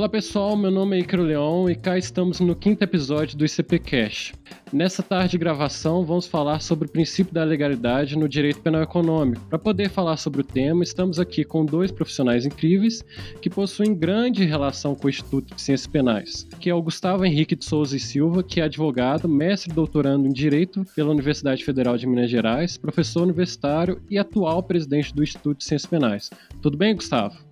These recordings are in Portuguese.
Olá pessoal, meu nome é Icaro Leão e cá estamos no quinto episódio do ICP Cash. Nessa tarde de gravação, vamos falar sobre o princípio da legalidade no direito penal econômico. Para poder falar sobre o tema, estamos aqui com dois profissionais incríveis que possuem grande relação com o Instituto de Ciências Penais, que é o Gustavo Henrique de Souza e Silva, que é advogado, mestre doutorando em Direito pela Universidade Federal de Minas Gerais, professor universitário e atual presidente do Instituto de Ciências Penais. Tudo bem, Gustavo?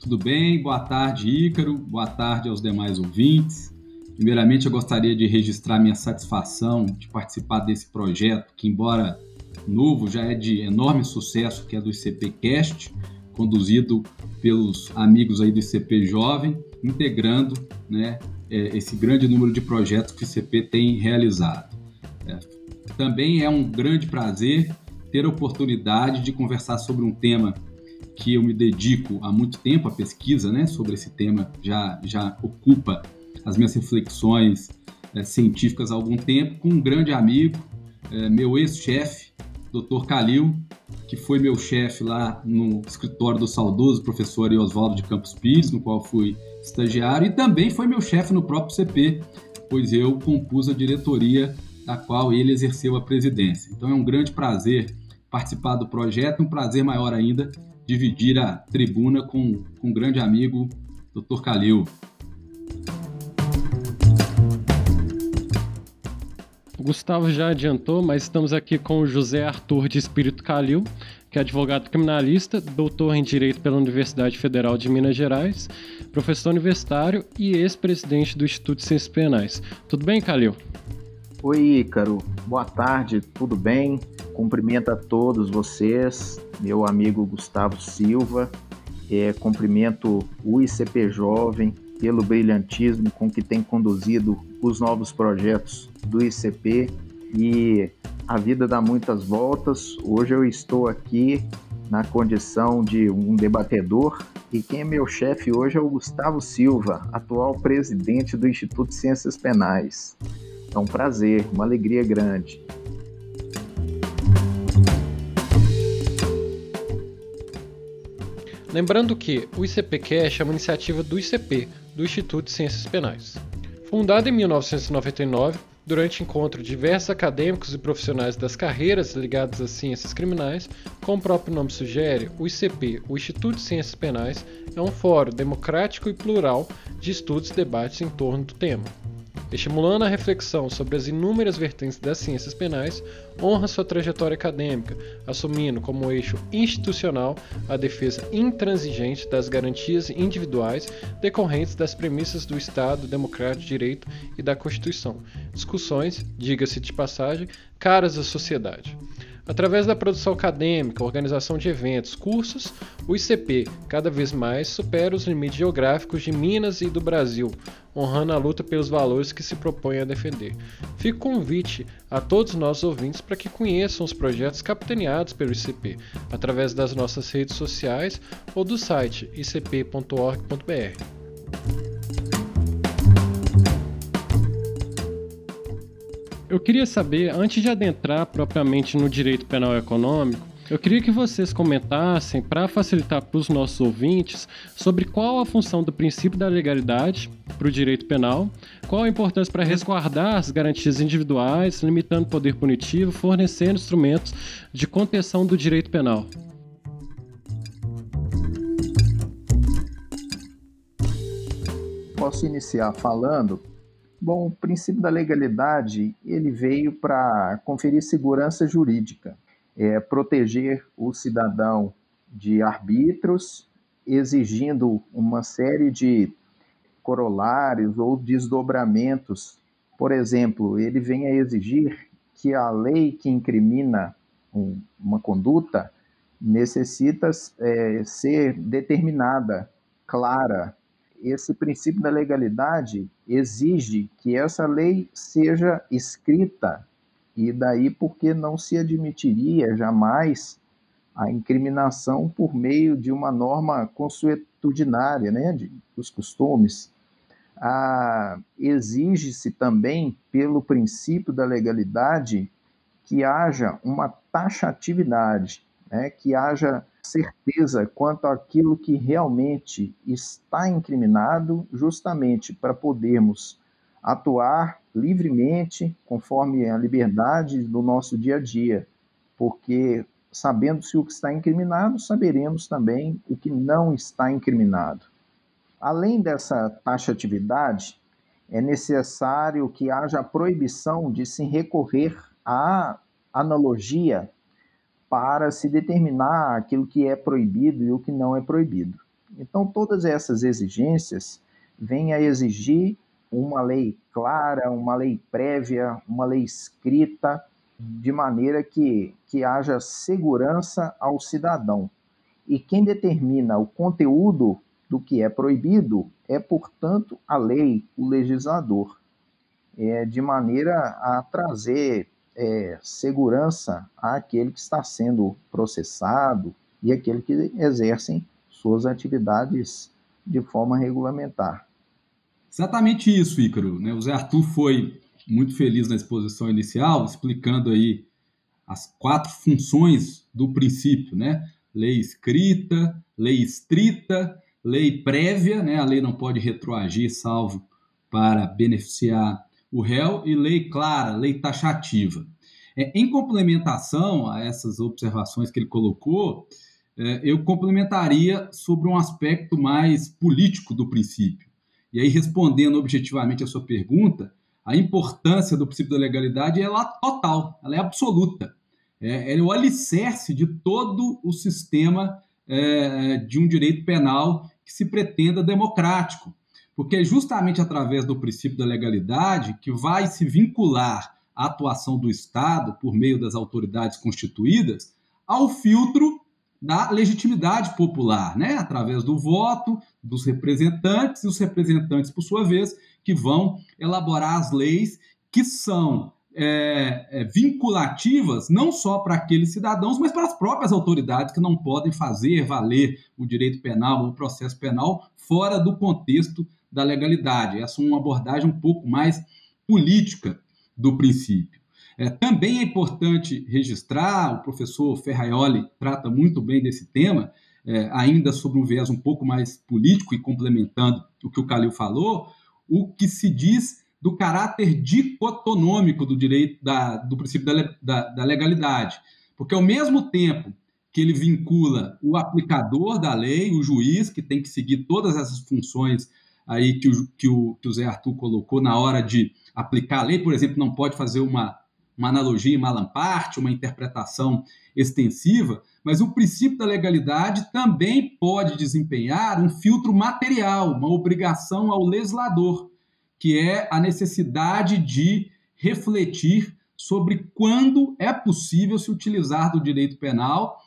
Tudo bem? Boa tarde, Ícaro. Boa tarde aos demais ouvintes. Primeiramente, eu gostaria de registrar minha satisfação de participar desse projeto, que, embora novo, já é de enorme sucesso, que é do ICPcast, conduzido pelos amigos aí do ICP Jovem, integrando né, é, esse grande número de projetos que o ICP tem realizado. É, também é um grande prazer ter a oportunidade de conversar sobre um tema que eu me dedico há muito tempo à pesquisa né, sobre esse tema, já, já ocupa as minhas reflexões é, científicas há algum tempo, com um grande amigo, é, meu ex-chefe, Dr. Calil, que foi meu chefe lá no escritório do saudoso professor Oswaldo de Campos Pires, no qual fui estagiário, e também foi meu chefe no próprio CP, pois eu compus a diretoria da qual ele exerceu a presidência. Então é um grande prazer participar do projeto, um prazer maior ainda dividir a tribuna com, com um grande amigo, Dr. Calil. O Gustavo já adiantou, mas estamos aqui com o José Arthur de Espírito Calil, que é advogado criminalista, doutor em Direito pela Universidade Federal de Minas Gerais, professor universitário e ex-presidente do Instituto de Ciências Penais. Tudo bem, Calil? Oi, Ícaro. Boa tarde, tudo bem? Cumprimento a todos vocês, meu amigo Gustavo Silva. É, cumprimento o ICP Jovem pelo brilhantismo com que tem conduzido os novos projetos do ICP e a vida dá muitas voltas. Hoje eu estou aqui na condição de um debatedor e quem é meu chefe hoje é o Gustavo Silva, atual presidente do Instituto de Ciências Penais. É um prazer, uma alegria grande. Lembrando que o ICPcast é uma iniciativa do ICP, do Instituto de Ciências Penais. Fundado em 1999, durante encontro de diversos acadêmicos e profissionais das carreiras ligadas às ciências criminais, como o próprio nome sugere, o ICP, o Instituto de Ciências Penais, é um fórum democrático e plural de estudos e debates em torno do tema estimulando a reflexão sobre as inúmeras vertentes das ciências penais, honra sua trajetória acadêmica, assumindo como eixo institucional a defesa intransigente das garantias individuais decorrentes das premissas do Estado Democrático de Direito e da Constituição. Discussões, diga-se de passagem, caras à sociedade. Através da produção acadêmica, organização de eventos, cursos, o ICP cada vez mais supera os limites geográficos de Minas e do Brasil, honrando a luta pelos valores que se propõe a defender. Fico convite a todos os nossos ouvintes para que conheçam os projetos capitaneados pelo ICP através das nossas redes sociais ou do site icp.org.br. Eu queria saber, antes de adentrar propriamente no direito penal econômico, eu queria que vocês comentassem, para facilitar para os nossos ouvintes, sobre qual a função do princípio da legalidade para o direito penal, qual a importância para resguardar as garantias individuais, limitando o poder punitivo, fornecendo instrumentos de contenção do direito penal. Posso iniciar falando Bom, o princípio da legalidade ele veio para conferir segurança jurídica, é, proteger o cidadão de arbitros, exigindo uma série de corolários ou desdobramentos. Por exemplo, ele vem a exigir que a lei que incrimina um, uma conduta necessita é, ser determinada, clara, esse princípio da legalidade exige que essa lei seja escrita, e daí porque não se admitiria jamais a incriminação por meio de uma norma consuetudinária, né, de, dos costumes. Ah, exige-se também, pelo princípio da legalidade, que haja uma taxatividade, né, que haja certeza quanto àquilo que realmente está incriminado, justamente para podermos atuar livremente, conforme a liberdade do nosso dia a dia, porque sabendo-se o que está incriminado, saberemos também o que não está incriminado. Além dessa taxatividade, é necessário que haja proibição de se recorrer à analogia para se determinar aquilo que é proibido e o que não é proibido. Então, todas essas exigências vêm a exigir uma lei clara, uma lei prévia, uma lei escrita, de maneira que, que haja segurança ao cidadão. E quem determina o conteúdo do que é proibido é, portanto, a lei, o legislador, é, de maneira a trazer é, segurança àquele que está sendo processado e aquele que exercem suas atividades de forma regulamentar. Exatamente isso, Ícaro. Né? O Zé Arthur foi muito feliz na exposição inicial, explicando aí as quatro funções do princípio, né? Lei escrita, lei estrita, lei prévia, né? A lei não pode retroagir salvo para beneficiar o réu e lei clara, lei taxativa. É, em complementação a essas observações que ele colocou, é, eu complementaria sobre um aspecto mais político do princípio. E aí, respondendo objetivamente a sua pergunta, a importância do princípio da legalidade é ela total, ela é absoluta. É, é o alicerce de todo o sistema é, de um direito penal que se pretenda democrático, porque é justamente através do princípio da legalidade que vai se vincular a atuação do Estado por meio das autoridades constituídas ao filtro da legitimidade popular, né? através do voto dos representantes, e os representantes, por sua vez, que vão elaborar as leis que são é, é, vinculativas não só para aqueles cidadãos, mas para as próprias autoridades que não podem fazer valer o direito penal ou o processo penal fora do contexto da legalidade. Essa é uma abordagem um pouco mais política do princípio. É, também é importante registrar, o professor Ferraioli trata muito bem desse tema, é, ainda sobre um viés um pouco mais político e complementando o que o Calil falou, o que se diz do caráter dicotonômico do direito da, do princípio da, da, da legalidade. Porque ao mesmo tempo que ele vincula o aplicador da lei, o juiz, que tem que seguir todas essas funções aí que o, que o, que o Zé Arthur colocou na hora de aplicar a lei, por exemplo, não pode fazer uma, uma analogia em malamparte, uma interpretação extensiva, mas o princípio da legalidade também pode desempenhar um filtro material, uma obrigação ao legislador, que é a necessidade de refletir sobre quando é possível se utilizar do direito penal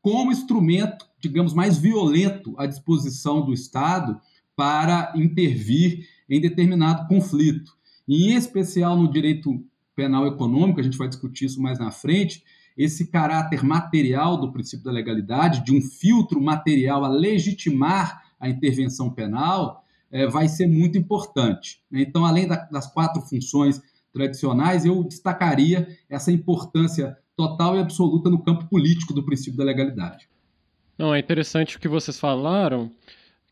como instrumento, digamos, mais violento à disposição do Estado para intervir em determinado conflito. E, em especial no direito penal econômico, a gente vai discutir isso mais na frente, esse caráter material do princípio da legalidade, de um filtro material a legitimar a intervenção penal, é, vai ser muito importante. Então, além da, das quatro funções tradicionais, eu destacaria essa importância total e absoluta no campo político do princípio da legalidade. Não, é interessante o que vocês falaram,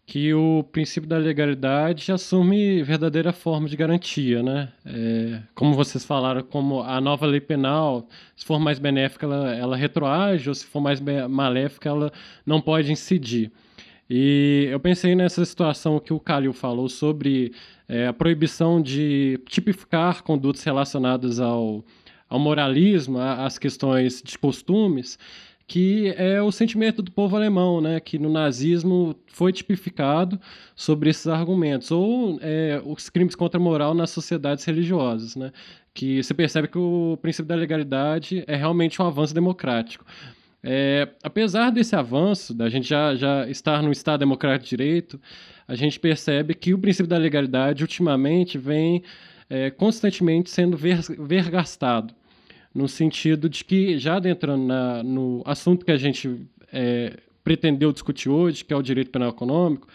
que o princípio da legalidade assume verdadeira forma de garantia, né? É, como vocês falaram, como a nova lei penal, se for mais benéfica, ela, ela retroage, ou se for mais maléfica, ela não pode incidir. E eu pensei nessa situação que o Calil falou sobre é, a proibição de tipificar condutas relacionadas ao, ao moralismo, às questões de costumes, que é o sentimento do povo alemão, né, que no nazismo foi tipificado sobre esses argumentos, ou é, os crimes contra a moral nas sociedades religiosas, né, que você percebe que o princípio da legalidade é realmente um avanço democrático. É, apesar desse avanço, da gente já, já estar no Estado democrático de direito, a gente percebe que o princípio da legalidade ultimamente vem é, constantemente sendo ver, vergastado no sentido de que, já adentrando na, no assunto que a gente é, pretendeu discutir hoje, que é o direito penal econômico,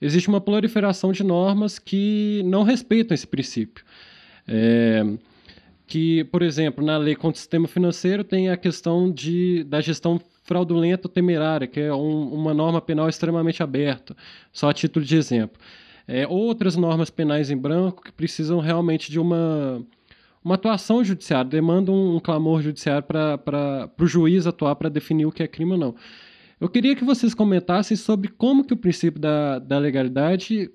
existe uma proliferação de normas que não respeitam esse princípio. É, que, por exemplo, na lei contra o sistema financeiro tem a questão de, da gestão fraudulenta ou temerária, que é um, uma norma penal extremamente aberta, só a título de exemplo. É, outras normas penais em branco que precisam realmente de uma, uma atuação judiciária, demandam um, um clamor judiciário para o juiz atuar para definir o que é crime ou não. Eu queria que vocês comentassem sobre como que o princípio da, da legalidade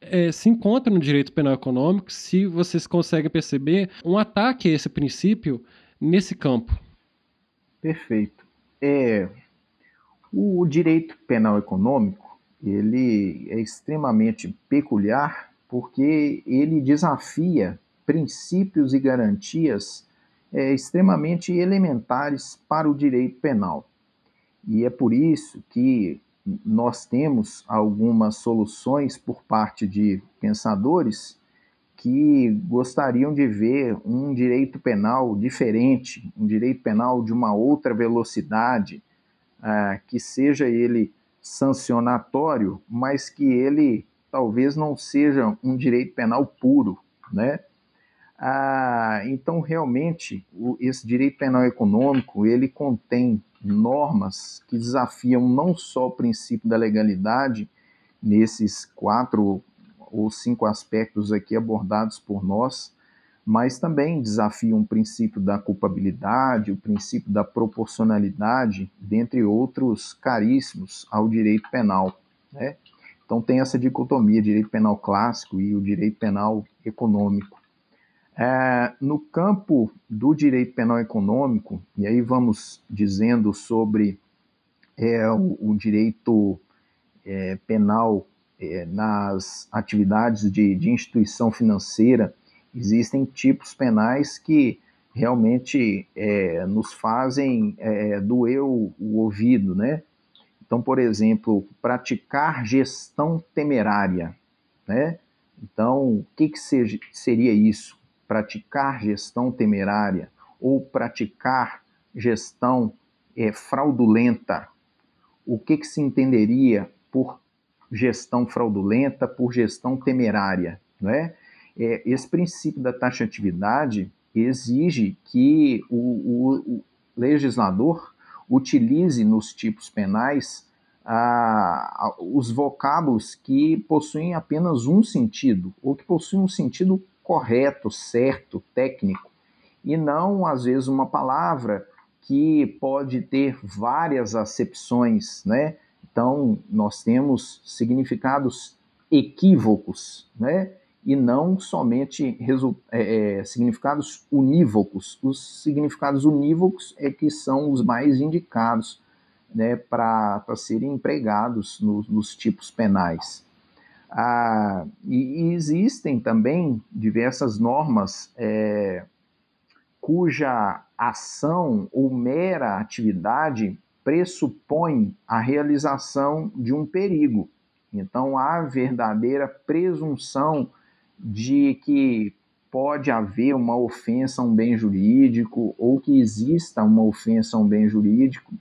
é, se encontra no direito penal econômico, se vocês conseguem perceber um ataque a esse princípio nesse campo. Perfeito. É, o direito penal econômico ele é extremamente peculiar porque ele desafia princípios e garantias é, extremamente elementares para o direito penal. E é por isso que nós temos algumas soluções por parte de pensadores que gostariam de ver um direito penal diferente, um direito penal de uma outra velocidade, uh, que seja ele sancionatório, mas que ele talvez não seja um direito penal puro, né? Ah, então, realmente, o, esse direito penal econômico, ele contém normas que desafiam não só o princípio da legalidade, nesses quatro ou cinco aspectos aqui abordados por nós, mas também desafiam o princípio da culpabilidade, o princípio da proporcionalidade, dentre outros caríssimos ao direito penal. Né? Então tem essa dicotomia, direito penal clássico e o direito penal econômico. É, no campo do direito penal econômico, e aí vamos dizendo sobre é, o, o, direito é, penal é, nas atividades de, de, instituição financeira, existem tipos penais que realmente é, nos fazem é, doer o, o ouvido, né? Então, por exemplo, praticar gestão temerária, né? Então, o que, que seria isso? Praticar gestão temerária ou praticar gestão é, fraudulenta, o que, que se entenderia por gestão fraudulenta, por gestão temerária? Não é? é esse princípio da taxatividade exige que o, o, o legislador utilize nos tipos penais ah, os vocábulos que possuem apenas um sentido, ou que possuem um sentido correto, certo, técnico, e não, às vezes, uma palavra que pode ter várias acepções, né? Então, nós temos significados equívocos, né? E não somente é, é, significados unívocos. Os significados unívocos é que são os mais indicados né, para serem empregados no, nos tipos penais. Ah, e, e, existem também diversas normas é, cuja ação ou mera atividade pressupõe a realização de um perigo. Então, há verdadeira presunção de que pode haver uma ofensa a um bem jurídico ou que exista uma ofensa a um bem jurídico.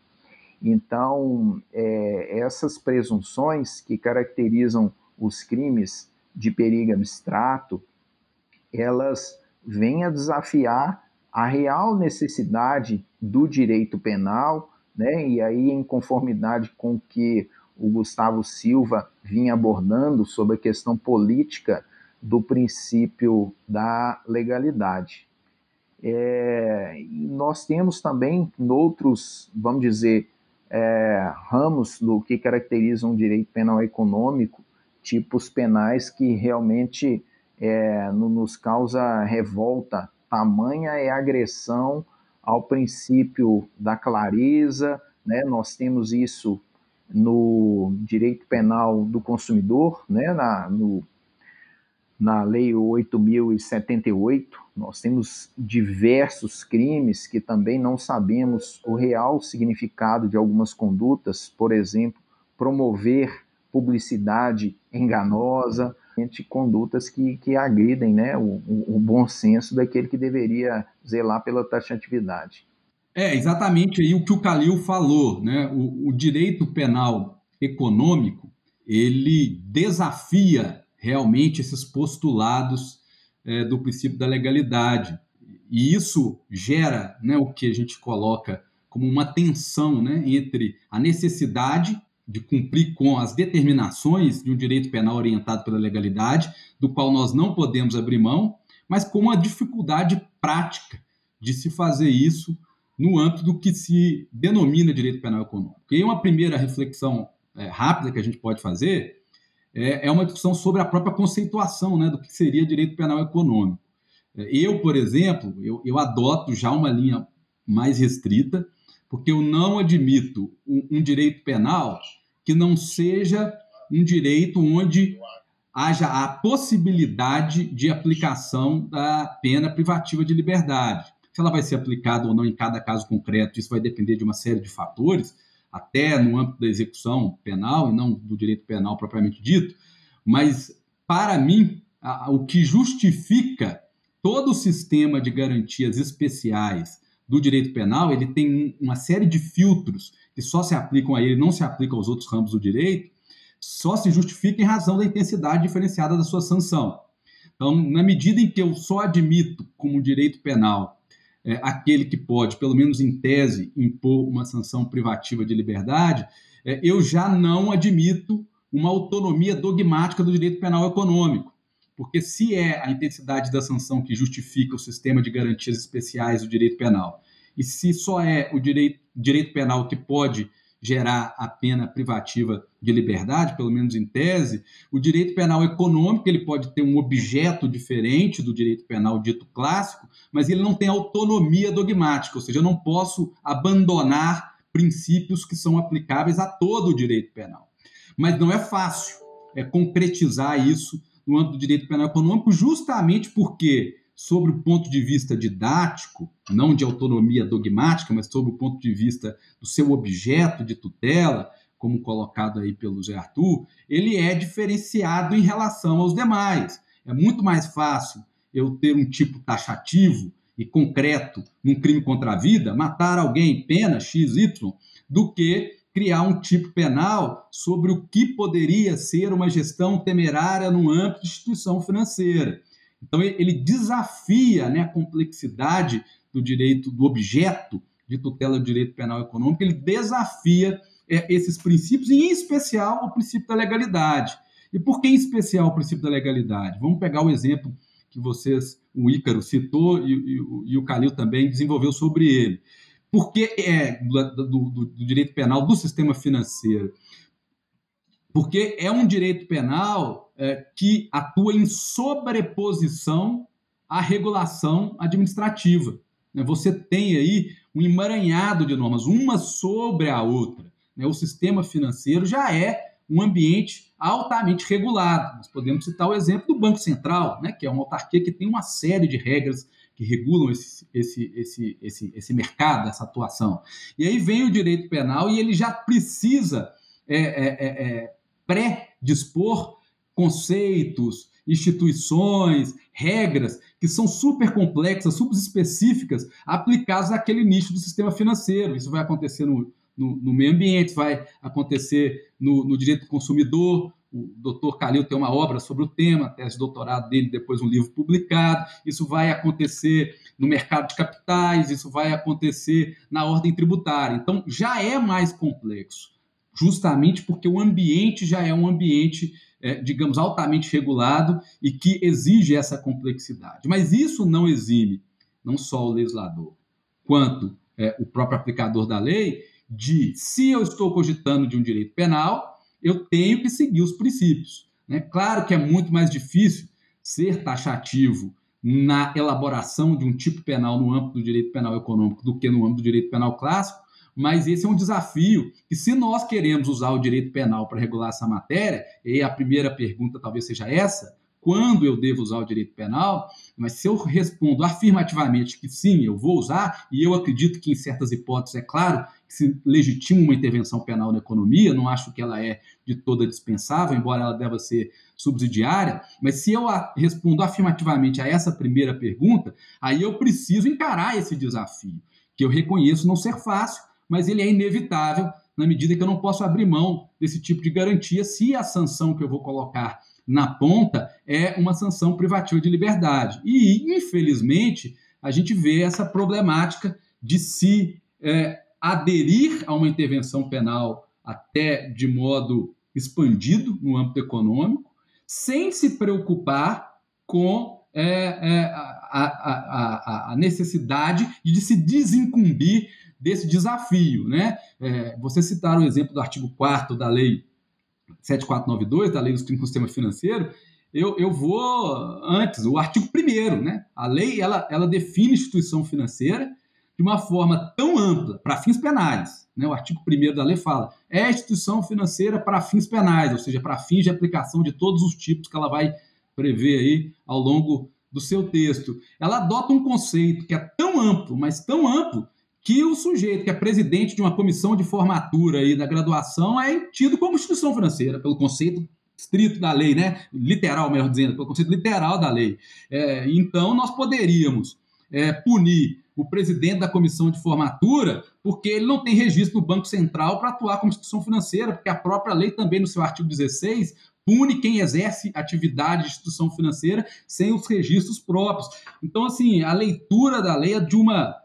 Então, é, essas presunções que caracterizam os crimes de perigo abstrato, elas vêm a desafiar a real necessidade do direito penal, né? E aí em conformidade com que o Gustavo Silva vinha abordando sobre a questão política do princípio da legalidade. É, nós temos também outros, vamos dizer, é, ramos do que caracterizam o direito penal econômico, tipos penais que realmente é, nos causa revolta. Tamanha é agressão ao princípio da clareza, né? nós temos isso no direito penal do consumidor, né? na, no, na Lei 8.078, nós temos diversos crimes que também não sabemos o real significado de algumas condutas, por exemplo, promover publicidade enganosa, entre condutas que, que agridem né, o, o, bom senso daquele que deveria zelar pela taxatividade. É exatamente aí o que o Calil falou, né? O, o direito penal econômico ele desafia realmente esses postulados é, do princípio da legalidade e isso gera, né, o que a gente coloca como uma tensão né, entre a necessidade de cumprir com as determinações de um direito penal orientado pela legalidade, do qual nós não podemos abrir mão, mas com uma dificuldade prática de se fazer isso no âmbito do que se denomina direito penal econômico. E uma primeira reflexão é, rápida que a gente pode fazer é, é, uma discussão sobre a própria conceituação né, do que seria direito penal econômico. É, eu, por exemplo, eu, eu adoto já uma linha mais restrita, porque eu não admito um, um direito penal que não seja um direito onde haja a possibilidade de aplicação da pena privativa de liberdade. Se ela vai ser aplicada ou não em cada caso concreto, isso vai depender de uma série de fatores, até no âmbito da execução penal e não do direito penal propriamente dito. Mas, para mim, a, o que justifica todo o sistema de garantias especiais do direito penal, ele tem uma série de filtros que só se aplicam a ele, não se aplicam aos outros ramos do direito, só se justifica em razão da intensidade diferenciada da sua sanção. Então, na medida em que eu só admito como direito penal é, aquele que pode, pelo menos em tese, impor uma sanção privativa de liberdade, é, eu já não admito uma autonomia dogmática do direito penal econômico. Porque se é a intensidade da sanção que justifica o sistema de garantias especiais do direito penal, e se só é o direito, direito penal que pode gerar a pena privativa de liberdade, pelo menos em tese, o direito penal econômico ele pode ter um objeto diferente do direito penal dito clássico, mas ele não tem autonomia dogmática, ou seja, eu não posso abandonar princípios que são aplicáveis a todo o direito penal. Mas não é fácil é concretizar isso no âmbito do direito penal econômico, justamente porque, sobre o ponto de vista didático, não de autonomia dogmática, mas sobre o ponto de vista do seu objeto de tutela, como colocado aí pelo Zé Arthur, ele é diferenciado em relação aos demais. É muito mais fácil eu ter um tipo taxativo e concreto num crime contra a vida, matar alguém, pena XY, do que criar um tipo penal sobre o que poderia ser uma gestão temerária no âmbito de instituição financeira. Então, ele desafia né, a complexidade do direito, do objeto de tutela do direito penal econômico, ele desafia é, esses princípios, e em especial o princípio da legalidade. E por que em especial o princípio da legalidade? Vamos pegar o exemplo que vocês, o Ícaro citou e, e, e o Calil também desenvolveu sobre ele porque é do, do, do, direito penal do sistema financeiro. Porque é um direito penal é, que atua em sobreposição à regulação administrativa. Né? Você tem aí um emaranhado de normas, uma sobre a outra. Né? O sistema financeiro já é um ambiente altamente regulado. Nós podemos citar o exemplo do Banco Central, né? que é uma autarquia que tem uma série de regras que regulam esse, esse, esse, esse, esse mercado, essa atuação. E aí vem o direito penal e ele já precisa é, é, é, é pré-dispor conceitos, instituições, regras que são super complexas, super específicas, aplicadas àquele nicho do sistema financeiro. Isso vai acontecer no, no, no meio ambiente, vai acontecer no, no direito do consumidor, o doutor Calil tem uma obra sobre o tema, tese de doutorado dele, depois um livro publicado. Isso vai acontecer no mercado de capitais, isso vai acontecer na ordem tributária. Então, já é mais complexo, justamente porque o ambiente já é um ambiente, é, digamos, altamente regulado e que exige essa complexidade. Mas isso não exime não só o legislador, quanto é, o próprio aplicador da lei, de se eu estou cogitando de um direito penal eu tenho que seguir os princípios. Né? Claro que é muito mais difícil ser taxativo na elaboração de um tipo penal no âmbito do direito penal econômico do que no âmbito do direito penal clássico, mas esse é um desafio que, se nós queremos usar o direito penal para regular essa matéria, e a primeira pergunta talvez seja essa, quando eu devo usar o direito penal, mas se eu respondo afirmativamente que sim, eu vou usar, e eu acredito que em certas hipóteses, é claro, se legitima uma intervenção penal na economia, não acho que ela é de toda dispensável, embora ela deva ser subsidiária, mas se eu respondo afirmativamente a essa primeira pergunta, aí eu preciso encarar esse desafio, que eu reconheço não ser fácil, mas ele é inevitável na medida que eu não posso abrir mão desse tipo de garantia se a sanção que eu vou colocar na ponta é uma sanção privativa de liberdade. E, infelizmente, a gente vê essa problemática de se é, aderir a uma intervenção penal até de modo expandido no âmbito econômico, sem se preocupar com é, é, a, a, a, necessidade de se desincumbir desse desafio. Né? É, você citar o exemplo do artigo 4 da Lei 7492, da Lei no Sistema Financeiro, eu, eu vou antes, o artigo 1 né? A lei ela, ela define instituição financeira de uma forma tão ampla para fins penais. Né? O artigo 1 da lei fala: é instituição financeira para fins penais, ou seja, para fins de aplicação de todos os tipos que ela vai prever aí ao longo do seu texto. Ela adota um conceito que é tão amplo, mas tão amplo, que o sujeito que é presidente de uma comissão de formatura aí da graduação é tido como instituição financeira, pelo conceito estrito da lei, né? literal, melhor dizendo, pelo conceito literal da lei. É, então, nós poderíamos é, punir o presidente da comissão de formatura porque ele não tem registro no Banco Central para atuar como instituição financeira, porque a própria lei também, no seu artigo 16, pune quem exerce atividade de instituição financeira sem os registros próprios. Então, assim, a leitura da lei é de uma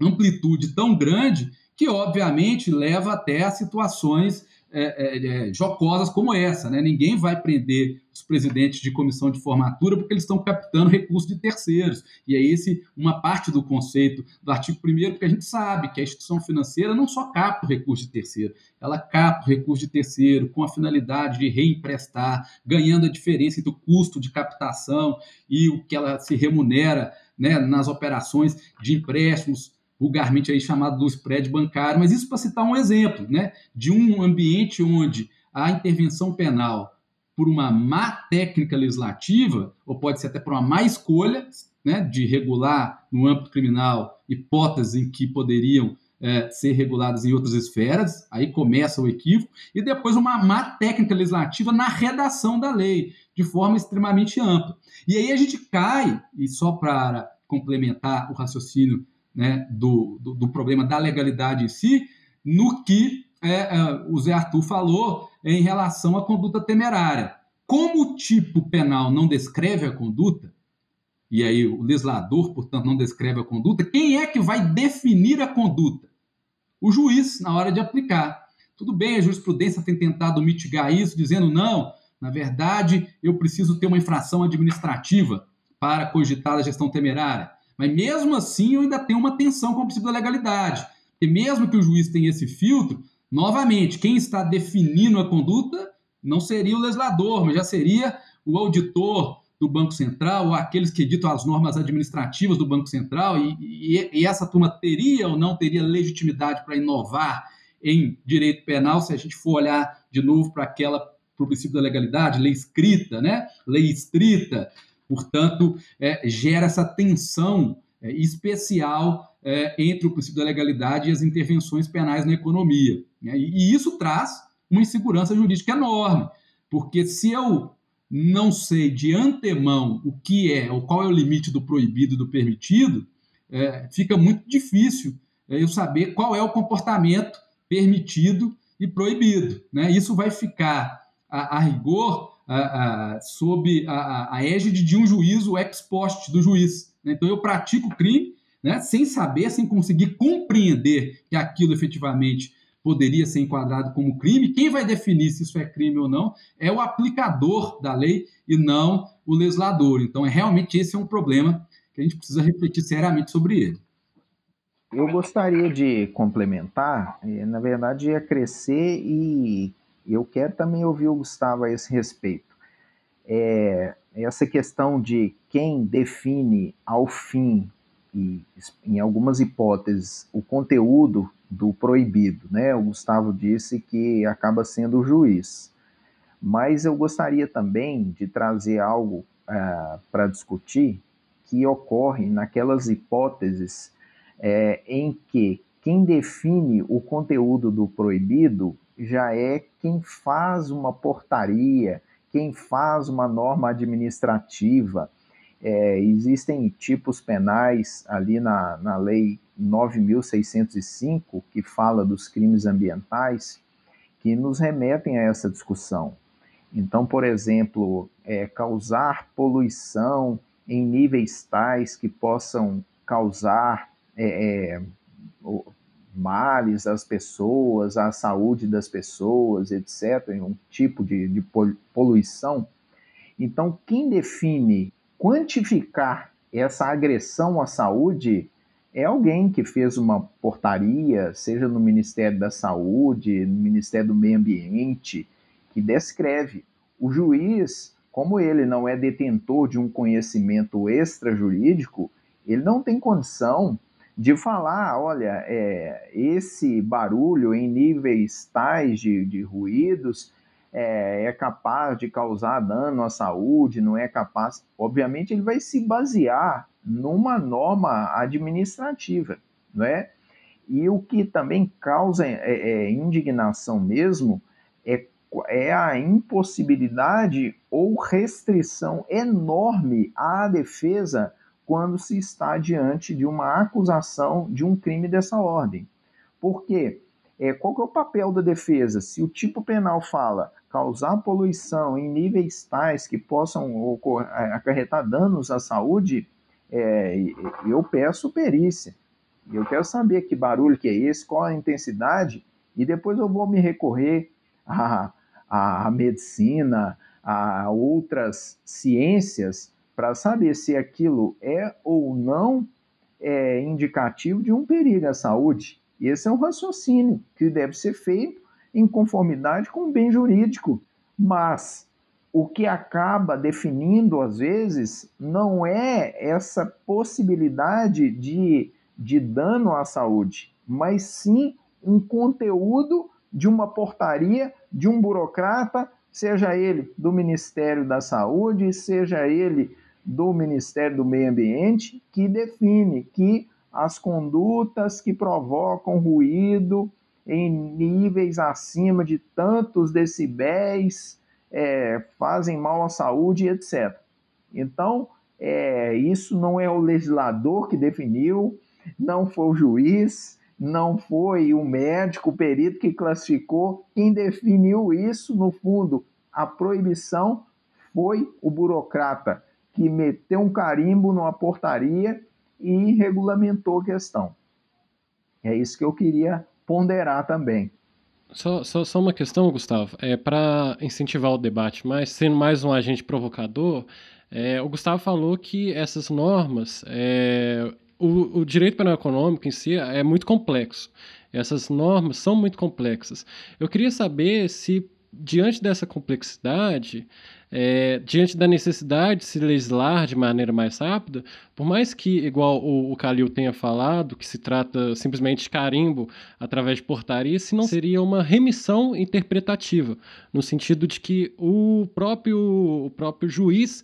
amplitude tão grande que, obviamente, leva até a situações é, é, é, jocosas como essa. Né? Ninguém vai prender os presidentes de comissão de formatura porque eles estão captando recursos de terceiros. E é esse uma parte do conceito do artigo 1 porque a gente sabe que a instituição financeira não só capta o recurso de terceiro, ela capta o recurso de terceiro com a finalidade de reemprestar, ganhando a diferença entre o custo de captação e o que ela se remunera né, nas operações de empréstimos vulgarmente aí chamado do spread bancário, mas isso para citar um exemplo, né, de um ambiente onde a intervenção penal por uma má técnica legislativa, ou pode ser até por uma má escolha, né, de regular no âmbito criminal hipóteses em que poderiam é, ser reguladas em outras esferas, aí começa o equívoco, e depois uma má técnica legislativa na redação da lei, de forma extremamente ampla. E aí a gente cai, e só para complementar o raciocínio né, do, do, do, problema da legalidade em si, no que é, é, o Zé Arthur falou em relação à conduta temerária. Como o tipo penal não descreve a conduta, e aí o legislador, portanto, não descreve a conduta, quem é que vai definir a conduta? O juiz, na hora de aplicar. Tudo bem, a jurisprudência tem tentado mitigar isso, dizendo não, na verdade, eu preciso ter uma infração administrativa para cogitar a gestão temerária. Mas mesmo assim, eu ainda tenho uma tensão com o princípio da legalidade. E mesmo que o juiz tenha esse filtro, novamente, quem está definindo a conduta não seria o legislador, mas já seria o auditor do Banco Central ou aqueles que editam as normas administrativas do Banco Central, e, e, e essa turma teria ou não teria legitimidade para inovar em direito penal, se a gente for olhar de novo para aquela para o princípio da legalidade, lei escrita, né? lei estrita, Portanto, é, gera essa tensão é, especial é, entre o princípio da legalidade e as intervenções penais na economia. Né? E, e isso traz uma insegurança jurídica enorme, porque se eu não sei de antemão o que é, ou qual é o limite do proibido e do permitido, é, fica muito difícil é, eu saber qual é o comportamento permitido e proibido. Né? Isso vai ficar, a, a rigor, sob a, a, égide de um juízo ex post do juiz. Né? Então eu pratico crime né, sem saber, sem conseguir compreender que aquilo efetivamente poderia ser enquadrado como crime. Quem vai definir se isso é crime ou não é o aplicador da lei e não o legislador. Então, é realmente esse é um problema que a gente precisa refletir seriamente sobre ele. Eu gostaria de complementar, eh, na verdade, é crescer e eu quero também ouvir o Gustavo a esse respeito. É, essa questão de quem define ao fim e em algumas hipóteses o conteúdo do proibido, né? O Gustavo disse que acaba sendo o juiz. Mas eu gostaria também de trazer algo uh, para discutir que ocorre naquelas hipóteses é, em que quem define o conteúdo do proibido já é quem faz uma portaria, quem faz uma norma administrativa. É, existem tipos penais ali na, na Lei 9.605, que fala dos crimes ambientais, que nos remetem a essa discussão. Então, por exemplo, é, causar poluição em níveis tais que possam causar é, é males às pessoas, à saúde das pessoas, etc., um tipo de, de poluição. Então, quem define quantificar essa agressão à saúde é alguém que fez uma portaria, seja no Ministério da Saúde, no Ministério do Meio Ambiente, que descreve. O juiz, como ele não é detentor de um conhecimento extrajurídico, ele não tem condição de falar, olha, é, esse barulho em níveis tais de, de ruídos é, é, capaz de causar dano à saúde, não é capaz. Obviamente, ele vai se basear numa norma administrativa, não é? E o que também causa é, é, indignação mesmo é, é a impossibilidade ou restrição enorme à defesa quando se está diante de uma acusação de um crime dessa ordem. Por quê? É, qual que é o papel da defesa? Se o tipo penal fala causar poluição em níveis tais que possam acarretar danos à saúde, é, eu peço perícia. Eu quero saber que barulho que é esse, qual a intensidade, e depois eu vou me recorrer à, à medicina, a outras ciências, para saber se aquilo é ou não é indicativo de um perigo à saúde. Esse é um raciocínio que deve ser feito em conformidade com o bem jurídico. Mas o que acaba definindo, às vezes, não é essa possibilidade de, de dano à saúde, mas sim um conteúdo de uma portaria de um burocrata, seja ele do Ministério da Saúde, seja ele do Ministério do Meio Ambiente, que define que as condutas que provocam ruído em níveis acima de tantos decibéis é, fazem mal à saúde, etc. Então, é, isso não é o legislador que definiu, não foi o juiz, não foi o médico, o perito que classificou. Quem definiu isso, no fundo, a proibição foi o burocrata que meteu um carimbo numa portaria e regulamentou a questão. É isso que eu queria ponderar também. Só, só, só uma questão, Gustavo. É, Para incentivar o debate mais, sendo mais um agente provocador, é, o Gustavo falou que essas normas, é, o, o direito penal econômico em si é muito complexo. Essas normas são muito complexas. Eu queria saber se, diante dessa complexidade, é, diante da necessidade de se legislar de maneira mais rápida, por mais que, igual o, o Calil tenha falado, que se trata simplesmente de carimbo através de portaria, se não seria uma remissão interpretativa, no sentido de que o próprio, o próprio juiz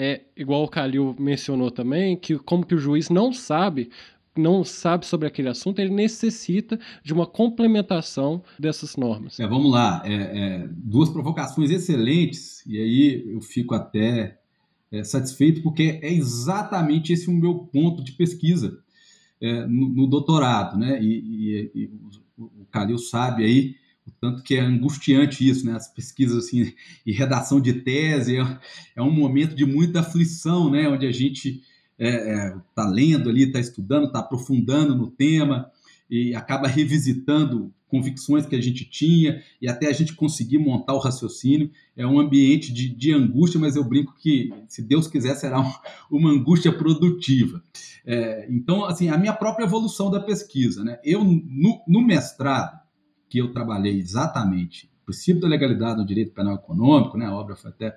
é, igual o Calil mencionou também, que como que o juiz não sabe não sabe sobre aquele assunto, ele necessita de uma complementação dessas normas. É, vamos lá, é, é, duas provocações excelentes, e aí eu fico até é, satisfeito, porque é exatamente esse o meu ponto de pesquisa é, no, no, doutorado, né? E, e, e o, Calil sabe aí o tanto que é angustiante isso, né? As pesquisas assim e redação de tese é, é um momento de muita aflição, né? Onde a gente está é, é, lendo ali, está estudando, está aprofundando no tema e acaba revisitando convicções que a gente tinha e até a gente conseguir montar o raciocínio. É um ambiente de, de angústia, mas eu brinco que, se Deus quiser, será um, uma angústia produtiva. É, então, assim, a minha própria evolução da pesquisa. Né? Eu, no, no mestrado, que eu trabalhei exatamente o princípio da legalidade no direito penal econômico, né? a obra foi até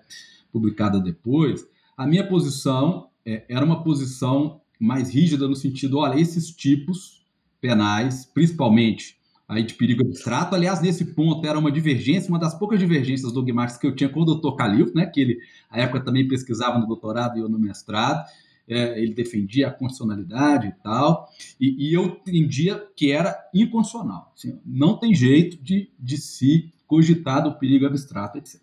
publicada depois, a minha posição é, era uma posição mais rígida no sentido, olha, esses tipos penais, principalmente aí de perigo abstrato, aliás, nesse ponto era uma divergência, uma das poucas divergências dogmáticas que eu tinha com o doutor Calil, né, que ele, à época, também pesquisava no doutorado e eu no mestrado, é, ele defendia a constitucionalidade e tal, e, e eu entendia que era inconstitucional, assim, não tem jeito de, de se cogitar do perigo abstrato, etc.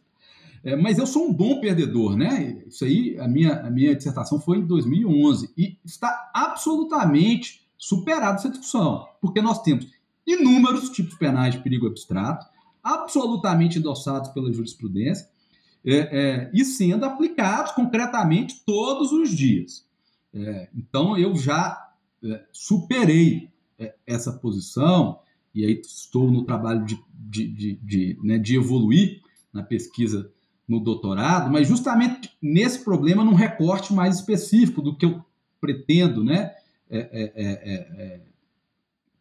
É, mas eu sou um bom perdedor, né? Isso aí, a minha, a minha dissertação foi em 2011 e está absolutamente superada essa discussão, porque nós temos inúmeros tipos penais de perigo abstrato, absolutamente endossados pela jurisprudência é, é, e sendo aplicados concretamente todos os dias. É, então, eu já é, superei é, essa posição, e aí estou no trabalho de, de, de, de, né, de evoluir na pesquisa no doutorado, mas justamente nesse problema, num recorte mais específico do que eu pretendo né, é, é, é, é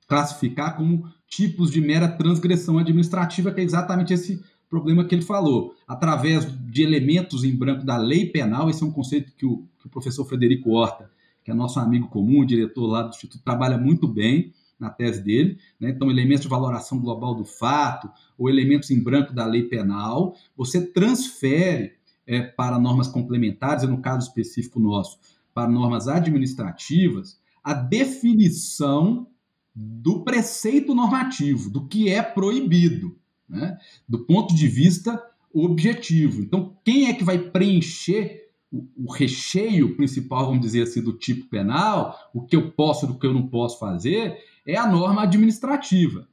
classificar como tipos de mera transgressão administrativa, que é exatamente esse problema que ele falou. Através de elementos em branco da lei penal, esse é um conceito que o, que o professor Frederico Horta, que é nosso amigo comum, diretor lá do Instituto, trabalha muito bem na tese dele. Né? Então, elementos de valoração global do fato, ou elementos em branco da lei penal, você transfere é, para normas complementares, e no caso específico nosso, para normas administrativas, a definição do preceito normativo, do que é proibido, né? do ponto de vista objetivo. Então, quem é que vai preencher o, o, recheio principal, vamos dizer assim, do tipo penal, o que eu posso e o que eu não posso fazer, é a norma administrativa.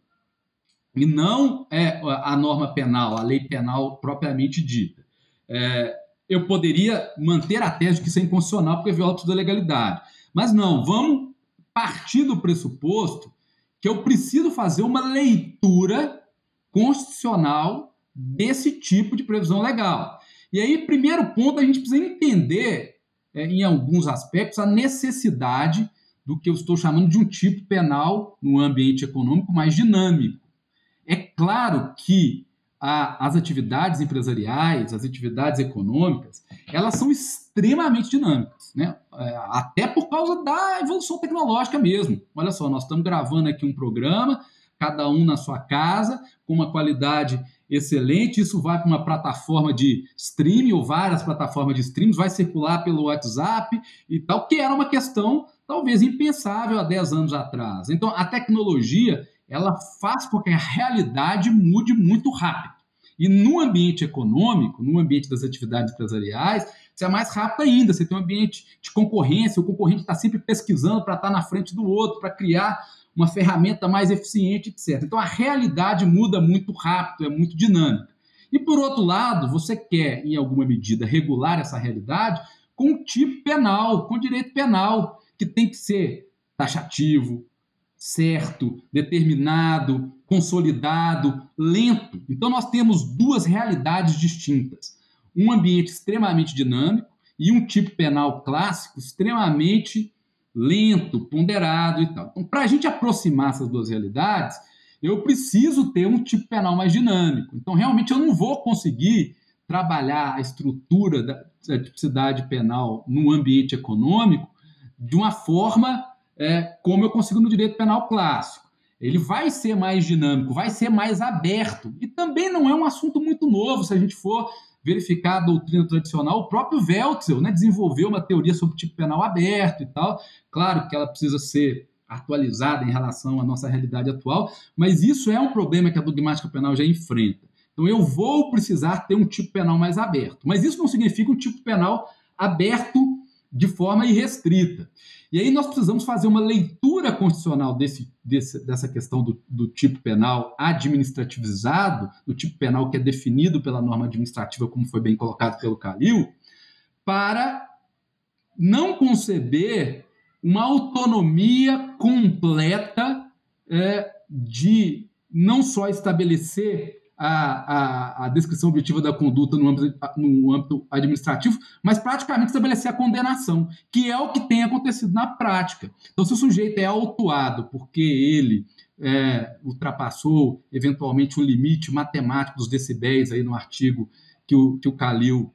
E não é a norma penal, a lei penal propriamente dita. É, eu poderia manter a tese de que isso é inconstitucional porque viola a legalidade. Mas não, vamos partir do pressuposto que eu preciso fazer uma leitura constitucional desse tipo de previsão legal. E aí, primeiro ponto, a gente precisa entender, é, em alguns aspectos, a necessidade do que eu estou chamando de um tipo penal no ambiente econômico mais dinâmico. É claro que a, as atividades empresariais, as atividades econômicas, elas são extremamente dinâmicas, né? É, até por causa da evolução tecnológica mesmo. Olha só, nós estamos gravando aqui um programa, cada um na sua casa, com uma qualidade excelente. Isso vai para uma plataforma de streaming ou várias plataformas de streaming, vai circular pelo WhatsApp e tal, que era uma questão talvez impensável há 10 anos atrás. Então, a tecnologia ela faz com que a realidade mude muito rápido. E no ambiente econômico, no ambiente das atividades empresariais, você é mais rápido ainda, você tem um ambiente de concorrência, o concorrente está sempre pesquisando para estar tá na frente do outro, para criar uma ferramenta mais eficiente, etc. Então a realidade muda muito rápido, é muito dinâmica. E por outro lado, você quer, em alguma medida, regular essa realidade com um tipo penal, com direito penal, que tem que ser taxativo, certo, determinado, consolidado, lento. Então nós temos duas realidades distintas um ambiente extremamente dinâmico e um tipo penal clássico extremamente lento, ponderado e tal. Então, para a gente aproximar essas duas realidades, eu preciso ter um tipo penal mais dinâmico. Então, realmente, eu não vou conseguir trabalhar a estrutura da, tipicidade penal no ambiente econômico de uma forma é, como eu consigo no direito penal clássico. Ele vai ser mais dinâmico, vai ser mais aberto. E também não é um assunto muito novo se a gente for verificar a doutrina tradicional, o próprio Weltzel né, desenvolveu uma teoria sobre o tipo penal aberto e tal. Claro que ela precisa ser atualizada em relação à nossa realidade atual, mas isso é um problema que a dogmática penal já enfrenta. Então eu vou precisar ter um tipo penal mais aberto, mas isso não significa um tipo penal aberto de forma irrestrita. E aí nós precisamos fazer uma leitura constitucional desse, desse, dessa questão do, do, tipo penal administrativizado, do tipo penal que é definido pela norma administrativa, como foi bem colocado pelo Calil, para não conceber uma autonomia completa é, de não só estabelecer a, a, a, descrição objetiva da conduta no âmbito, no âmbito administrativo, mas praticamente estabelecer a condenação, que é o que tem acontecido na prática. Então, se o sujeito é autuado porque ele é, ultrapassou eventualmente o limite matemático dos decibéis aí no artigo que o, que o Calil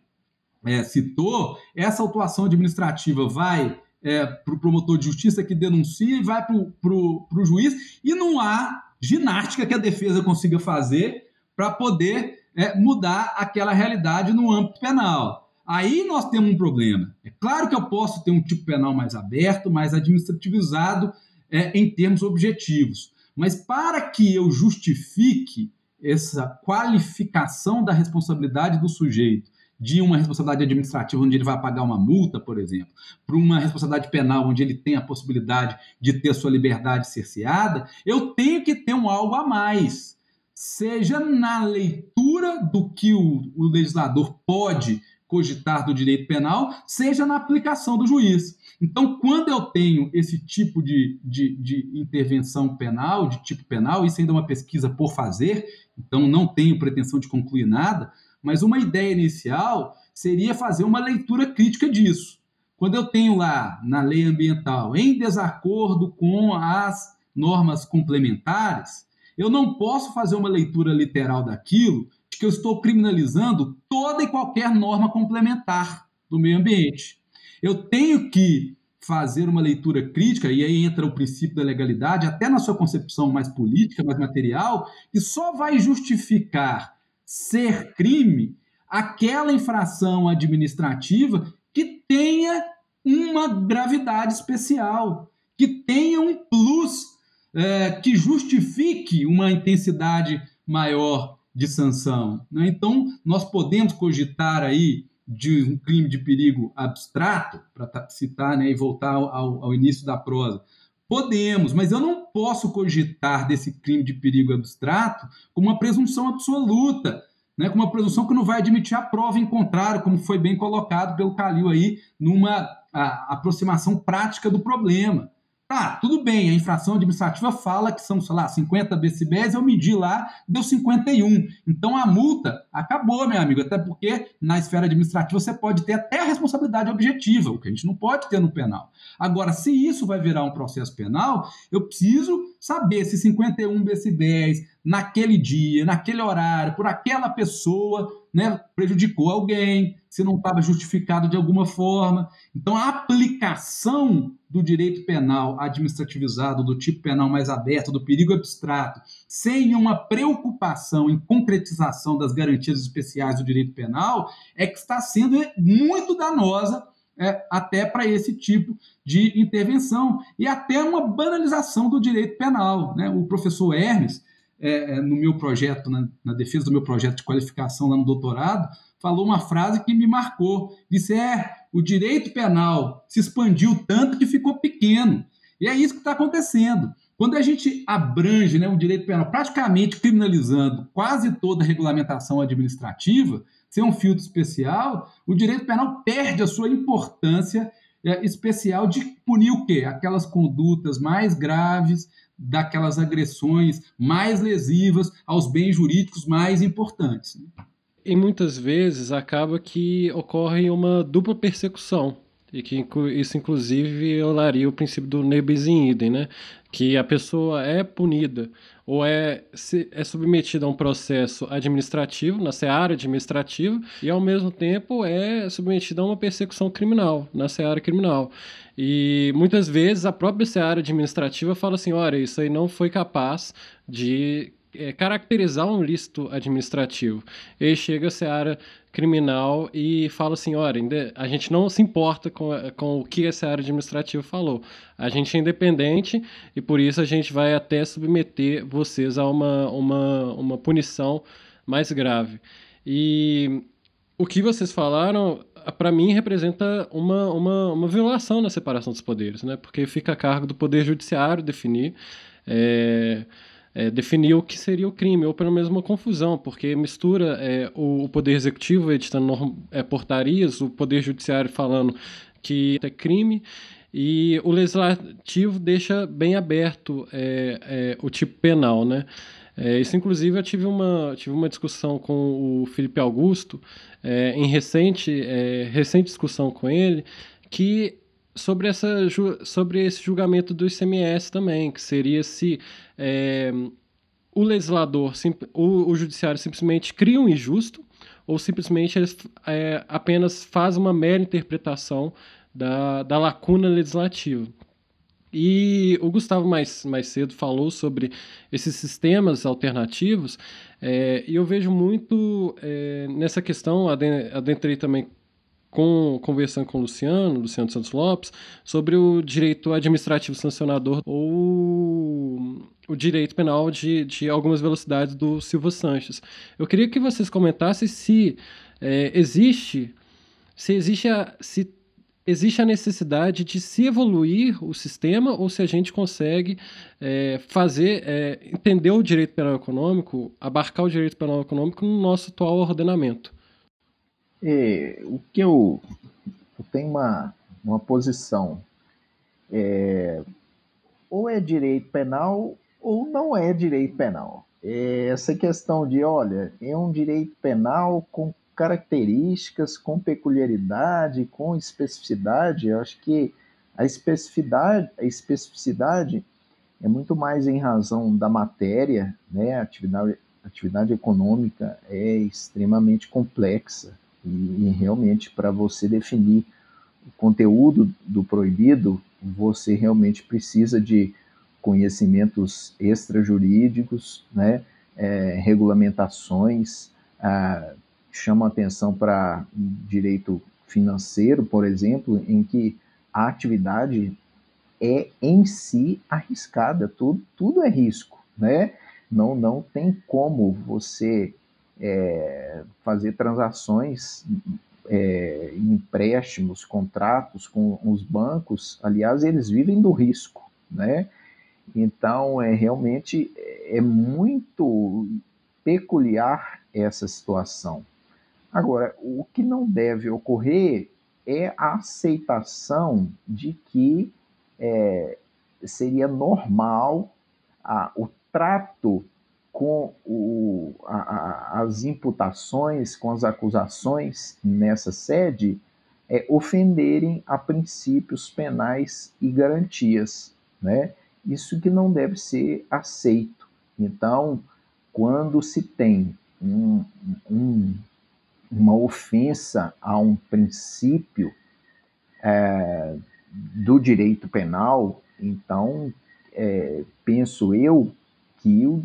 é, citou, essa autuação administrativa vai é, para o promotor de justiça que denuncia e vai para o juiz, e não há ginástica que a defesa consiga fazer para poder é, mudar aquela realidade no âmbito penal. Aí nós temos um problema. É claro que eu posso ter um tipo penal mais aberto, mais administrativizado é, em termos objetivos, mas para que eu justifique essa qualificação da responsabilidade do sujeito de uma responsabilidade administrativa onde ele vai pagar uma multa, por exemplo, para uma responsabilidade penal onde ele tem a possibilidade de ter sua liberdade cerceada, eu tenho que ter um algo a mais seja na leitura do que o, o legislador pode cogitar do direito penal, seja na aplicação do juiz. Então, quando eu tenho esse tipo de, de, de, intervenção penal, de tipo penal, isso ainda é uma pesquisa por fazer, então não tenho pretensão de concluir nada, mas uma ideia inicial seria fazer uma leitura crítica disso. Quando eu tenho lá na lei ambiental, em desacordo com as normas complementares, eu não posso fazer uma leitura literal daquilo de que eu estou criminalizando toda e qualquer norma complementar do meio ambiente. Eu tenho que fazer uma leitura crítica, e aí entra o princípio da legalidade, até na sua concepção mais política, mais material, que só vai justificar ser crime aquela infração administrativa que tenha uma gravidade especial, que tenha um plus é, que justifique uma intensidade maior de sanção. Né? Então, nós podemos cogitar aí de um crime de perigo abstrato, para citar né, e voltar ao, ao início da prosa. Podemos, mas eu não posso cogitar desse crime de perigo abstrato como uma presunção absoluta, né, com uma presunção que não vai admitir a prova em contrário, como foi bem colocado pelo Calil aí, numa a, aproximação prática do problema. Tá, tudo bem, a infração administrativa fala que são, sei lá, 50 decibéis, eu medi lá, deu 51. Então a multa acabou, meu amigo, até porque na esfera administrativa você pode ter até a responsabilidade objetiva, o que a gente não pode ter no penal. Agora, se isso vai virar um processo penal, eu preciso saber se 51 decibéis naquele dia, naquele horário, por aquela pessoa, né, prejudicou alguém, se não estava justificado de alguma forma. Então, a aplicação do direito penal administrativizado, do tipo penal mais aberto, do perigo abstrato, sem uma preocupação em concretização das garantias especiais do direito penal, é que está sendo muito danosa é, até para esse tipo de intervenção e até uma banalização do direito penal. Né? O professor Hermes, é, é, no meu projeto, na, na, defesa do meu projeto de qualificação lá no doutorado, falou uma frase que me marcou. Disse: é, o direito penal se expandiu tanto que ficou pequeno. E é isso que está acontecendo. Quando a gente abrange né, o direito penal, praticamente criminalizando quase toda a regulamentação administrativa, sem um filtro especial, o direito penal perde a sua importância especial de punir o quê? Aquelas condutas mais graves, daquelas agressões mais lesivas aos bens jurídicos mais importantes. E muitas vezes acaba que ocorre uma dupla persecução. E que isso, inclusive, violaria o princípio do nebis in idem, né? Que a pessoa é punida ou é, é submetida a um processo administrativo, na seara administrativa, e ao mesmo tempo é submetida a uma persecução criminal, na seara criminal. E muitas vezes a própria seara administrativa fala assim: olha, isso aí não foi capaz de é, caracterizar um ilícito administrativo. E chega a seara criminal e fala assim: olha, a gente não se importa com, com o que essa área administrativa falou. A gente é independente e por isso a gente vai até submeter vocês a uma, uma, uma punição mais grave. E o que vocês falaram, para mim, representa uma, uma, uma violação na separação dos poderes, né? porque fica a cargo do Poder Judiciário definir. É, é, definir o que seria o crime, ou pelo menos uma confusão, porque mistura é, o, Poder Executivo editando norm, é, portarias, o Poder Judiciário falando que é crime, e o Legislativo deixa bem aberto é, é, o tipo penal, né? É, isso, inclusive, eu tive uma, tive uma discussão com o Felipe Augusto, em recente, recente discussão com ele, que sobre, essa, sobre esse julgamento do ICMS também, que seria se é, o legislador, o, o judiciário simplesmente cria um injusto ou simplesmente eles é, apenas faz uma mera interpretação da, da lacuna legislativa. E o Gustavo mais, mais cedo falou sobre esses sistemas alternativos, é, e eu vejo muito é, nessa questão, adentrei também com, conversando com o Luciano, Luciano Santos Lopes, sobre o direito administrativo sancionador ou o direito penal de, de algumas velocidades do Silva Sanches. Eu queria que vocês comentassem se é, existe se existe a, se existe a necessidade de se evoluir o sistema ou se a gente consegue é, fazer é, entender o direito penal econômico, abarcar o direito penal econômico no nosso atual ordenamento. É, o que eu, eu tenho uma, uma posição é, ou é direito penal ou não é direito penal. É essa questão de, olha, é um direito penal com características, com peculiaridade, com especificidade, eu acho que a especificidade, a especificidade é muito mais em razão da matéria, né? A atividade, atividade econômica é extremamente complexa e, e realmente para você definir o conteúdo do proibido, você realmente precisa de conhecimentos extrajurídicos, né? É, regulamentações, ah, chama atenção para direito financeiro, por exemplo, em que a atividade é em si arriscada, tudo, tudo é risco, né? Não, não tem como você é, fazer transações, é, empréstimos, contratos com os bancos, aliás, eles vivem do risco, né? Então, é realmente é muito peculiar essa situação. Agora, o que não deve ocorrer é a aceitação de que é, seria normal a, o trato com o, a, as imputações, com as acusações nessa sede, é, ofenderem a princípios penais e garantias. Né? Isso que não deve ser aceito. Então, quando se tem um, um uma ofensa a um princípio é, do direito penal, então é, penso eu que o,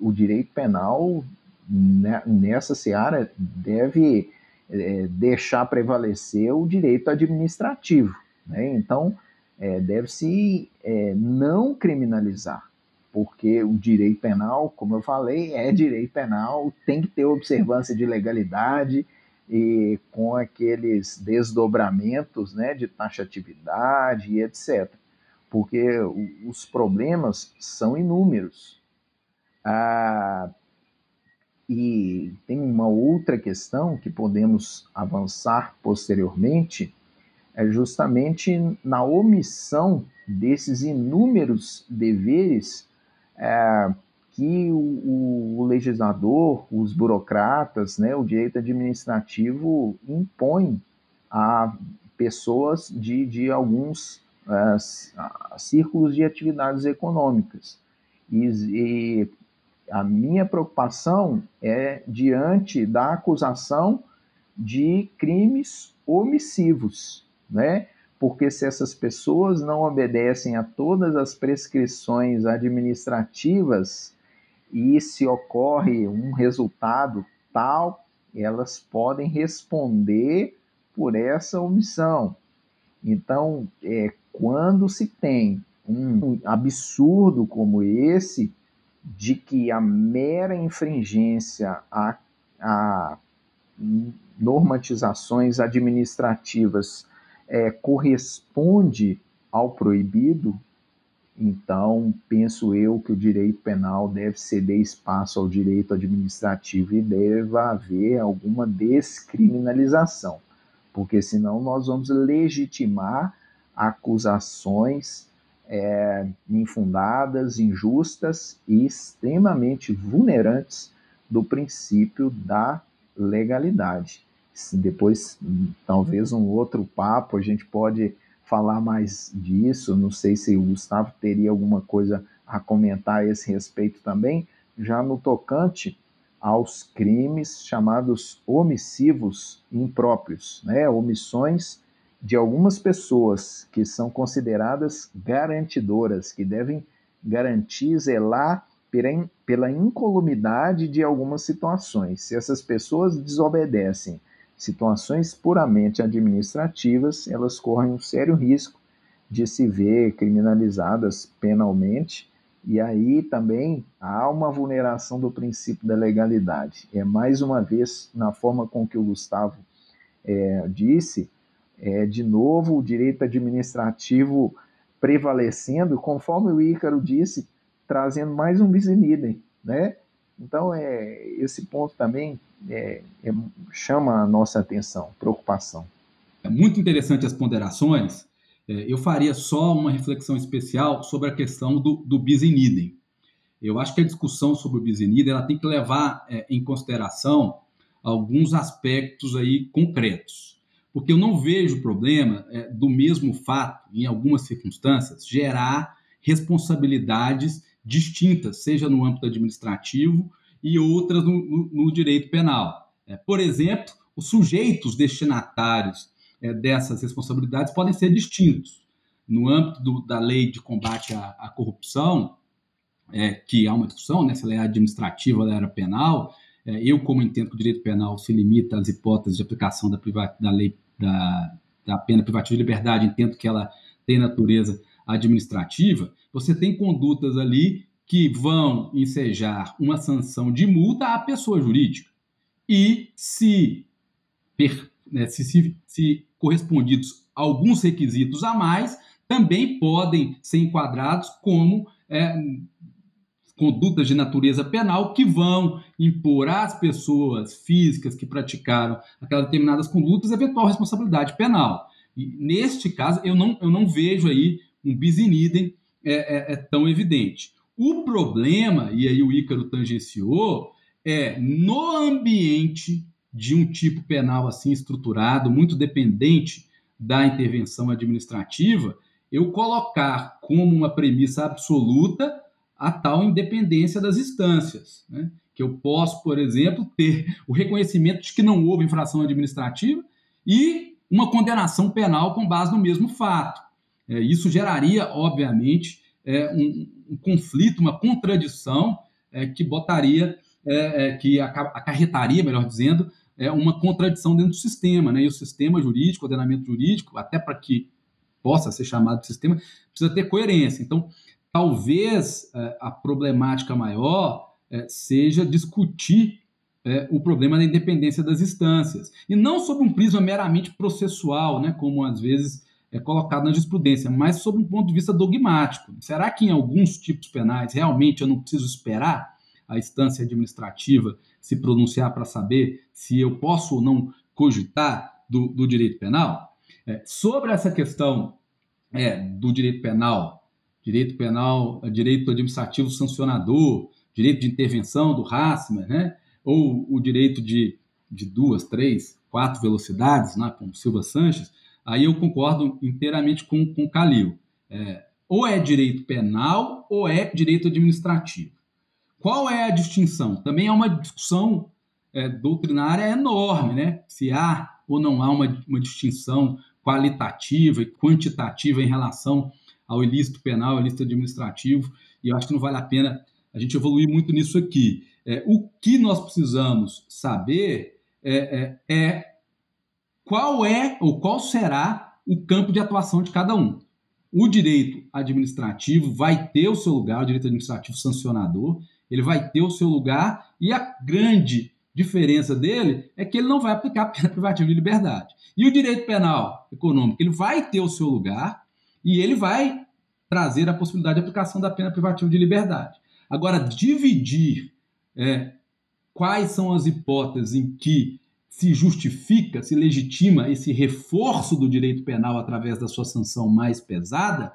o direito penal né, nessa seara deve é, deixar prevalecer o direito administrativo. Né? Então, é, deve-se é, não criminalizar porque o direito penal, como eu falei, é direito penal, tem que ter observância de legalidade e com aqueles desdobramentos né, de taxatividade e etc. Porque os problemas são inúmeros. Ah, e tem uma outra questão que podemos avançar posteriormente, é justamente na omissão desses inúmeros deveres é, que o, o, legislador, os burocratas, né, o direito administrativo impõe a pessoas de, de alguns é, círculos de atividades econômicas. E, e a minha preocupação é diante da acusação de crimes omissivos, né? porque se essas pessoas não obedecem a todas as prescrições administrativas e se ocorre um resultado tal, elas podem responder por essa omissão. Então, é, quando se tem um absurdo como esse, de que a mera infringência a, a normatizações administrativas é, corresponde ao proibido, então penso eu que o direito penal deve ceder espaço ao direito administrativo e deve haver alguma descriminalização, porque senão nós vamos legitimar acusações é, infundadas, injustas e extremamente vulnerantes do princípio da legalidade depois, talvez um outro papo, a gente pode falar mais disso. Não sei se o Gustavo teria alguma coisa a comentar a esse respeito também, já no tocante aos crimes chamados omissivos impróprios, né? omissões de algumas pessoas que são consideradas garantidoras, que devem garantir, zelar pela incolumidade de algumas situações. Se essas pessoas desobedecem situações puramente administrativas, elas correm um sério risco de se ver criminalizadas penalmente, e aí também há uma vulneração do princípio da legalidade. É mais uma vez, na forma com que o Gustavo é, disse, é, de novo o direito administrativo prevalecendo, conforme o Ícaro disse, trazendo mais um bis in idem, né? Então, é, esse ponto também é, é, chama a nossa atenção, preocupação. É muito interessante as ponderações. É, eu faria só uma reflexão especial sobre a questão do, do bis in idem. Eu acho que a discussão sobre o bis in idem ela tem que levar é, em consideração alguns aspectos aí concretos. Porque eu não vejo problema é, do mesmo fato, em algumas circunstâncias, gerar responsabilidades distintas, seja no âmbito administrativo e outras no, no, no direito penal. É, por exemplo, os sujeitos destinatários é, dessas responsabilidades podem ser distintos. No âmbito do, da lei de combate à, à corrupção, é, que há uma discussão, né, se ela é administrativa ou era penal, é, eu, como entendo que o direito penal se limita às hipóteses de aplicação da, da lei da, da pena privativa de liberdade, entendo que ela tem natureza administrativa, você tem condutas ali que vão ensejar uma sanção de multa à pessoa jurídica. E se, né, se, se, se correspondidos alguns requisitos a mais, também podem ser enquadrados como é, condutas de natureza penal que vão impor às pessoas físicas que praticaram aquelas determinadas condutas eventual responsabilidade penal. E neste caso, eu não, eu não vejo aí um bis in idem é, é, é tão evidente. O problema, e aí o Ícaro tangenciou, é no ambiente de um tipo penal assim estruturado, muito dependente da intervenção administrativa, eu colocar como uma premissa absoluta a tal independência das instâncias. Né? Que eu posso, por exemplo, ter o reconhecimento de que não houve infração administrativa e uma condenação penal com base no mesmo fato. É, isso geraria, obviamente, é, um, um, conflito, uma contradição é, que botaria, é, é, que acarretaria, melhor dizendo, é, uma contradição dentro do sistema. Né? E o sistema jurídico, o ordenamento jurídico, até para que possa ser chamado de sistema, precisa ter coerência. Então, talvez a problemática maior seja discutir o problema da independência das instâncias. E não sob um prisma meramente processual, né, como às vezes é colocado na jurisprudência, mas sob um ponto de vista dogmático. Será que em alguns tipos penais realmente eu não preciso esperar a instância administrativa se pronunciar para saber se eu posso ou não cogitar do, do direito penal? É, sobre essa questão é, do direito penal, direito penal, direito administrativo sancionador, direito de intervenção do Hassmer, né? ou o direito de, de duas, três, quatro velocidades, né? como Silva Sanches, Aí eu concordo inteiramente com, com o Calil. É, ou é direito penal ou é direito administrativo. Qual é a distinção? Também é uma discussão é, doutrinária enorme, né? Se há ou não há uma, uma distinção qualitativa e quantitativa em relação ao ilícito penal, ao ilícito administrativo, e eu acho que não vale a pena a gente evoluir muito nisso aqui. É, o que nós precisamos saber é, é, é qual é ou qual será o campo de atuação de cada um. O direito administrativo vai ter o seu lugar, o direito administrativo sancionador, ele vai ter o seu lugar e a grande diferença dele é que ele não vai aplicar a pena privativa de liberdade. E o direito penal econômico, ele vai ter o seu lugar e ele vai trazer a possibilidade de aplicação da pena privativa de liberdade. Agora, dividir é, quais são as hipóteses em que se justifica, se legitima esse reforço do direito penal através da sua sanção mais pesada,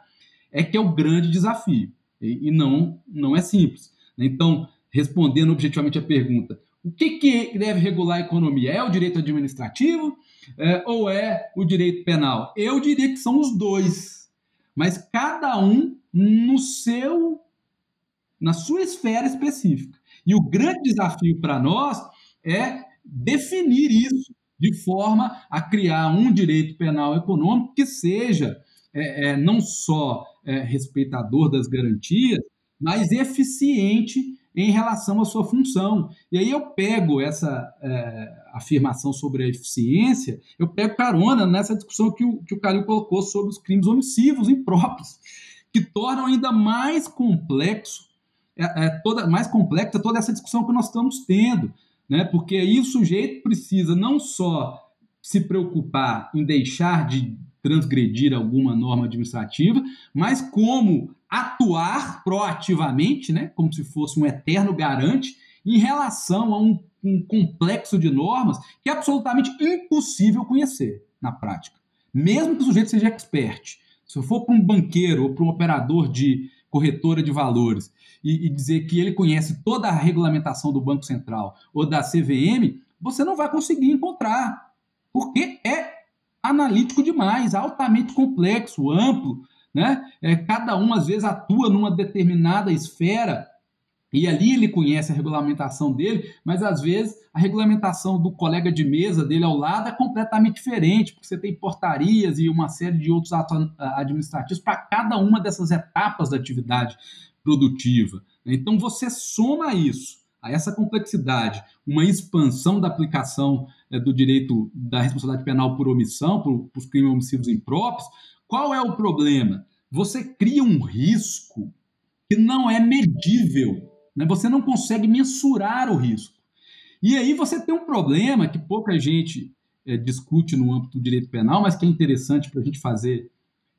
é que é o grande desafio. E, não, não é simples. Então, respondendo objetivamente a pergunta, o que, que deve regular a economia? É o direito administrativo é, ou é o direito penal? Eu diria que são os dois, mas cada um no seu, na sua esfera específica. E o grande desafio para nós é definir isso de forma a criar um direito penal econômico que seja é, é, não só é, respeitador das garantias, mas eficiente em relação à sua função. E aí eu pego essa é, afirmação sobre a eficiência, eu pego carona nessa discussão que o, que o Calil colocou sobre os crimes omissivos impróprios, que tornam ainda mais complexo, é, é, toda, mais complexa toda essa discussão que nós estamos tendo né? Porque aí o sujeito precisa não só se preocupar em deixar de transgredir alguma norma administrativa, mas como atuar proativamente, né? Como se fosse um eterno garante em relação a um, um complexo de normas que é absolutamente impossível conhecer na prática. Mesmo que o sujeito seja expert. Se eu for para um banqueiro ou para um operador de corretora de valores e, e, dizer que ele conhece toda a regulamentação do Banco Central ou da CVM, você não vai conseguir encontrar, porque é analítico demais, altamente complexo, amplo, né? É, cada um às vezes atua numa determinada esfera e ali ele conhece a regulamentação dele, mas às vezes a regulamentação do colega de mesa dele ao lado é completamente diferente, porque você tem portarias e uma série de outros atos administrativos para cada uma dessas etapas da atividade produtiva. Então você soma isso a essa complexidade, uma expansão da aplicação é, do direito da responsabilidade penal por omissão, por, por crimes homicídios impróprios, qual é o problema? Você cria um risco que não é medível, né? você não consegue mensurar o risco. E aí você tem um problema que pouca gente é, discute no âmbito do direito penal, mas que é interessante para a gente fazer,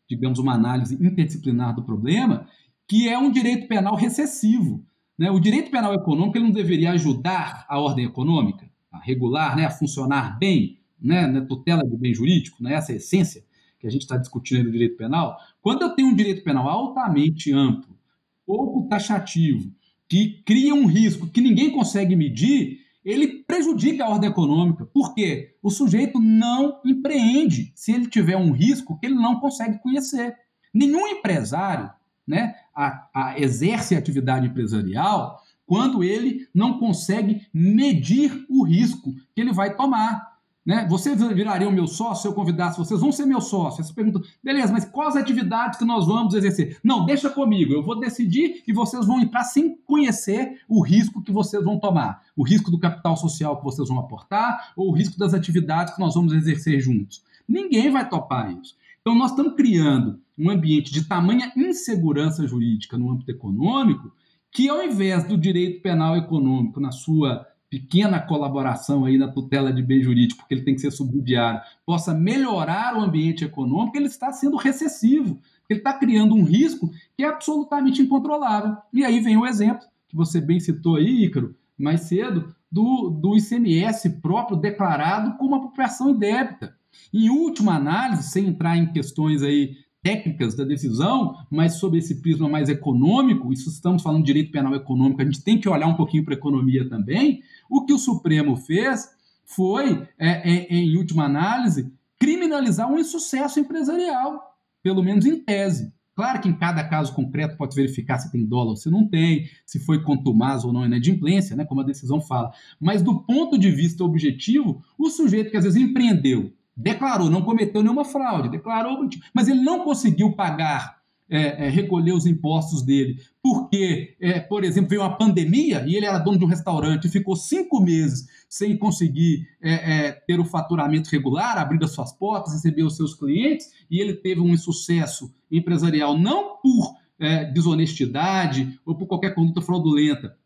digamos, uma análise interdisciplinar do problema, que é um direito penal recessivo. Né? O direito penal econômico ele não deveria ajudar a ordem econômica a regular, né, a funcionar bem, né, na tutela do bem jurídico, né, essa é a essência que a gente está discutindo no direito penal. Quando eu tenho um direito penal altamente amplo, pouco taxativo, que cria um risco que ninguém consegue medir, ele prejudica a ordem econômica. Por quê? O sujeito não empreende se ele tiver um risco que ele não consegue conhecer. Nenhum empresário né, a, a exerce atividade empresarial quando ele não consegue medir o risco que ele vai tomar. Né? Você viraria o meu sócio se eu convidasse vocês, vão ser meu sócio. Você pergunta, beleza, mas quais atividades que nós vamos exercer? Não, deixa comigo, eu vou decidir e vocês vão entrar sem conhecer o risco que vocês vão tomar. O risco do capital social que vocês vão aportar ou o risco das atividades que nós vamos exercer juntos. Ninguém vai topar isso. Então, nós estamos criando um ambiente de tamanha insegurança jurídica no âmbito econômico que, ao invés do direito penal econômico, na sua pequena colaboração aí na tutela de bem jurídico, porque ele tem que ser subsidiário, possa melhorar o ambiente econômico, ele está sendo recessivo. Ele está criando um risco que é absolutamente incontrolável. E aí vem o exemplo, que você bem citou aí, Ícaro, mais cedo, do, do ICMS próprio declarado como apropriação indébita. Em última análise, sem entrar em questões aí técnicas da decisão, mas sobre esse prisma mais econômico, isso estamos falando de direito penal econômico, a gente tem que olhar um pouquinho para a economia também. O que o Supremo fez foi, é, é, em última análise, criminalizar um insucesso empresarial, pelo menos em tese. Claro que em cada caso concreto pode verificar se tem dólar ou se não tem, se foi contumaz ou não inadimplência, né, como a decisão fala. Mas do ponto de vista objetivo, o sujeito que às vezes empreendeu declarou, não cometeu nenhuma fraude, declarou, mas ele não conseguiu pagar, é, é, recolher os impostos dele, porque, é, por exemplo, veio uma pandemia e ele era dono de um restaurante e ficou cinco meses sem conseguir é, é, ter o faturamento regular, abrir as suas portas, receber os seus clientes, e ele teve um insucesso empresarial não por é, desonestidade ou por qualquer conduta fraudulenta,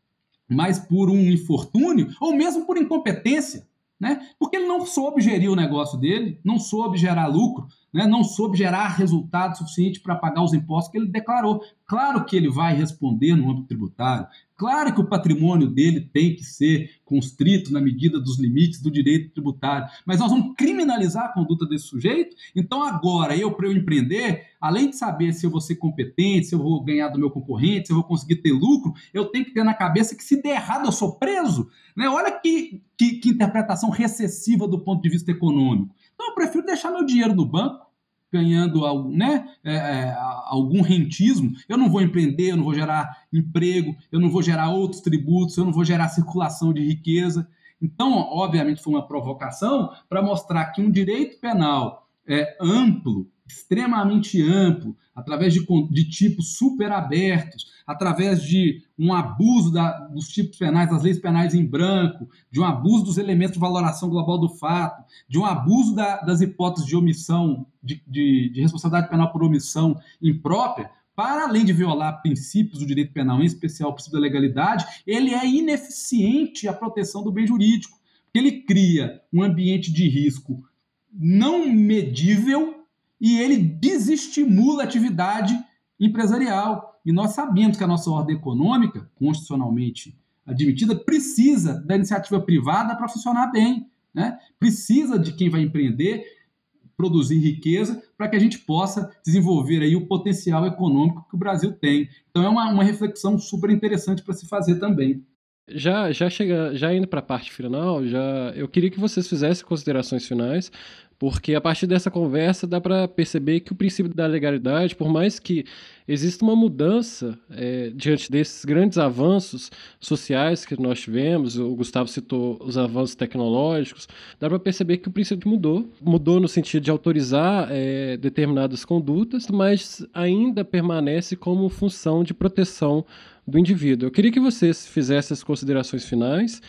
mas por um infortúnio ou mesmo por incompetência né? Porque ele não soube gerir o negócio dele, não soube gerar lucro, né? não soube gerar resultado suficiente para pagar os impostos que ele declarou. Claro que ele vai responder no âmbito tributário, claro que o patrimônio dele tem que ser constrito na medida dos limites do direito tributário, mas nós vamos criminalizar a conduta desse sujeito? Então agora, eu para eu empreender, além de saber se eu vou ser competente, se eu vou ganhar do meu concorrente, se eu vou conseguir ter lucro, eu tenho que ter na cabeça que se der errado eu sou preso. Né? Olha que, que, que interpretação recessiva do ponto de vista econômico. Então eu prefiro deixar meu dinheiro no banco, ganhando algum, né, é, é, algum rentismo, eu não vou empreender, eu não vou gerar emprego, eu não vou gerar outros tributos, eu não vou gerar circulação de riqueza. Então, obviamente, foi uma provocação para mostrar que um direito penal é, amplo, extremamente amplo, através de, de tipos super abertos, através de um abuso da, dos tipos penais, das leis penais em branco, de um abuso dos elementos de valoração global do fato, de um abuso da, das hipóteses de omissão, de, de, de responsabilidade penal por omissão imprópria, para além de violar princípios do direito penal, em especial o princípio da legalidade, ele é ineficiente à proteção do bem jurídico, porque ele cria um ambiente de risco não medível e ele desestimula a atividade empresarial. E nós sabemos que a nossa ordem econômica, constitucionalmente admitida, precisa da iniciativa privada para funcionar bem. Né? Precisa de quem vai empreender, produzir riqueza, para que a gente possa desenvolver aí o potencial econômico que o Brasil tem. Então é uma, uma reflexão super interessante para se fazer também. Já, já chega, já indo para a parte final, já eu queria que vocês fizessem considerações finais porque a partir dessa conversa dá para perceber que o princípio da legalidade, por mais que exista uma mudança é, diante desses grandes avanços sociais que nós tivemos, o Gustavo citou os avanços tecnológicos, dá para perceber que o princípio mudou. Mudou no sentido de autorizar é, determinadas condutas, mas ainda permanece como função de proteção do indivíduo. Eu queria que vocês fizessem as considerações finais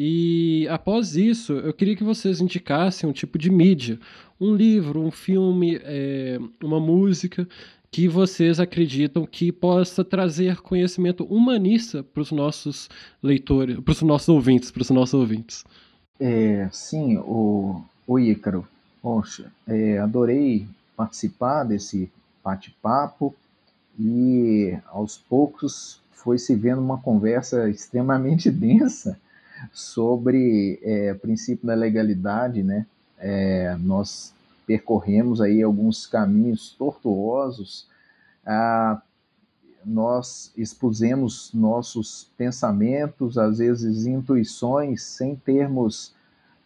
e após isso, eu queria que vocês indicassem um tipo de mídia, um livro, um filme, é, uma música que vocês acreditam que possa trazer conhecimento humanista para os nossos leitores, para os nossos ouvintes, para os nossos ouvintes. É, sim, o, o Ícaro, poxa, é, adorei participar desse bate-papo e aos poucos foi se vendo uma conversa extremamente densa sobre é, princípio da legalidade, né? É, nós percorremos aí alguns caminhos tortuosos, ah, nós expusemos nossos pensamentos, às vezes intuições, sem termos,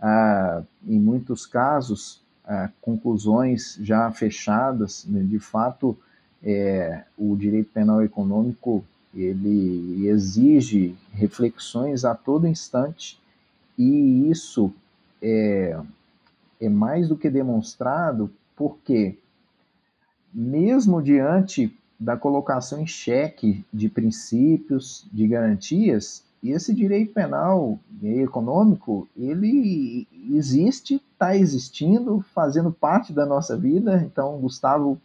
ah, em muitos casos, ah, conclusões já fechadas. Né? De fato, é, o direito penal econômico ele exige reflexões a todo instante e isso é, é mais do que demonstrado porque, mesmo diante da colocação em xeque de princípios, de garantias, esse direito penal e econômico, ele existe, está existindo, fazendo parte da nossa vida. Então, Gustavo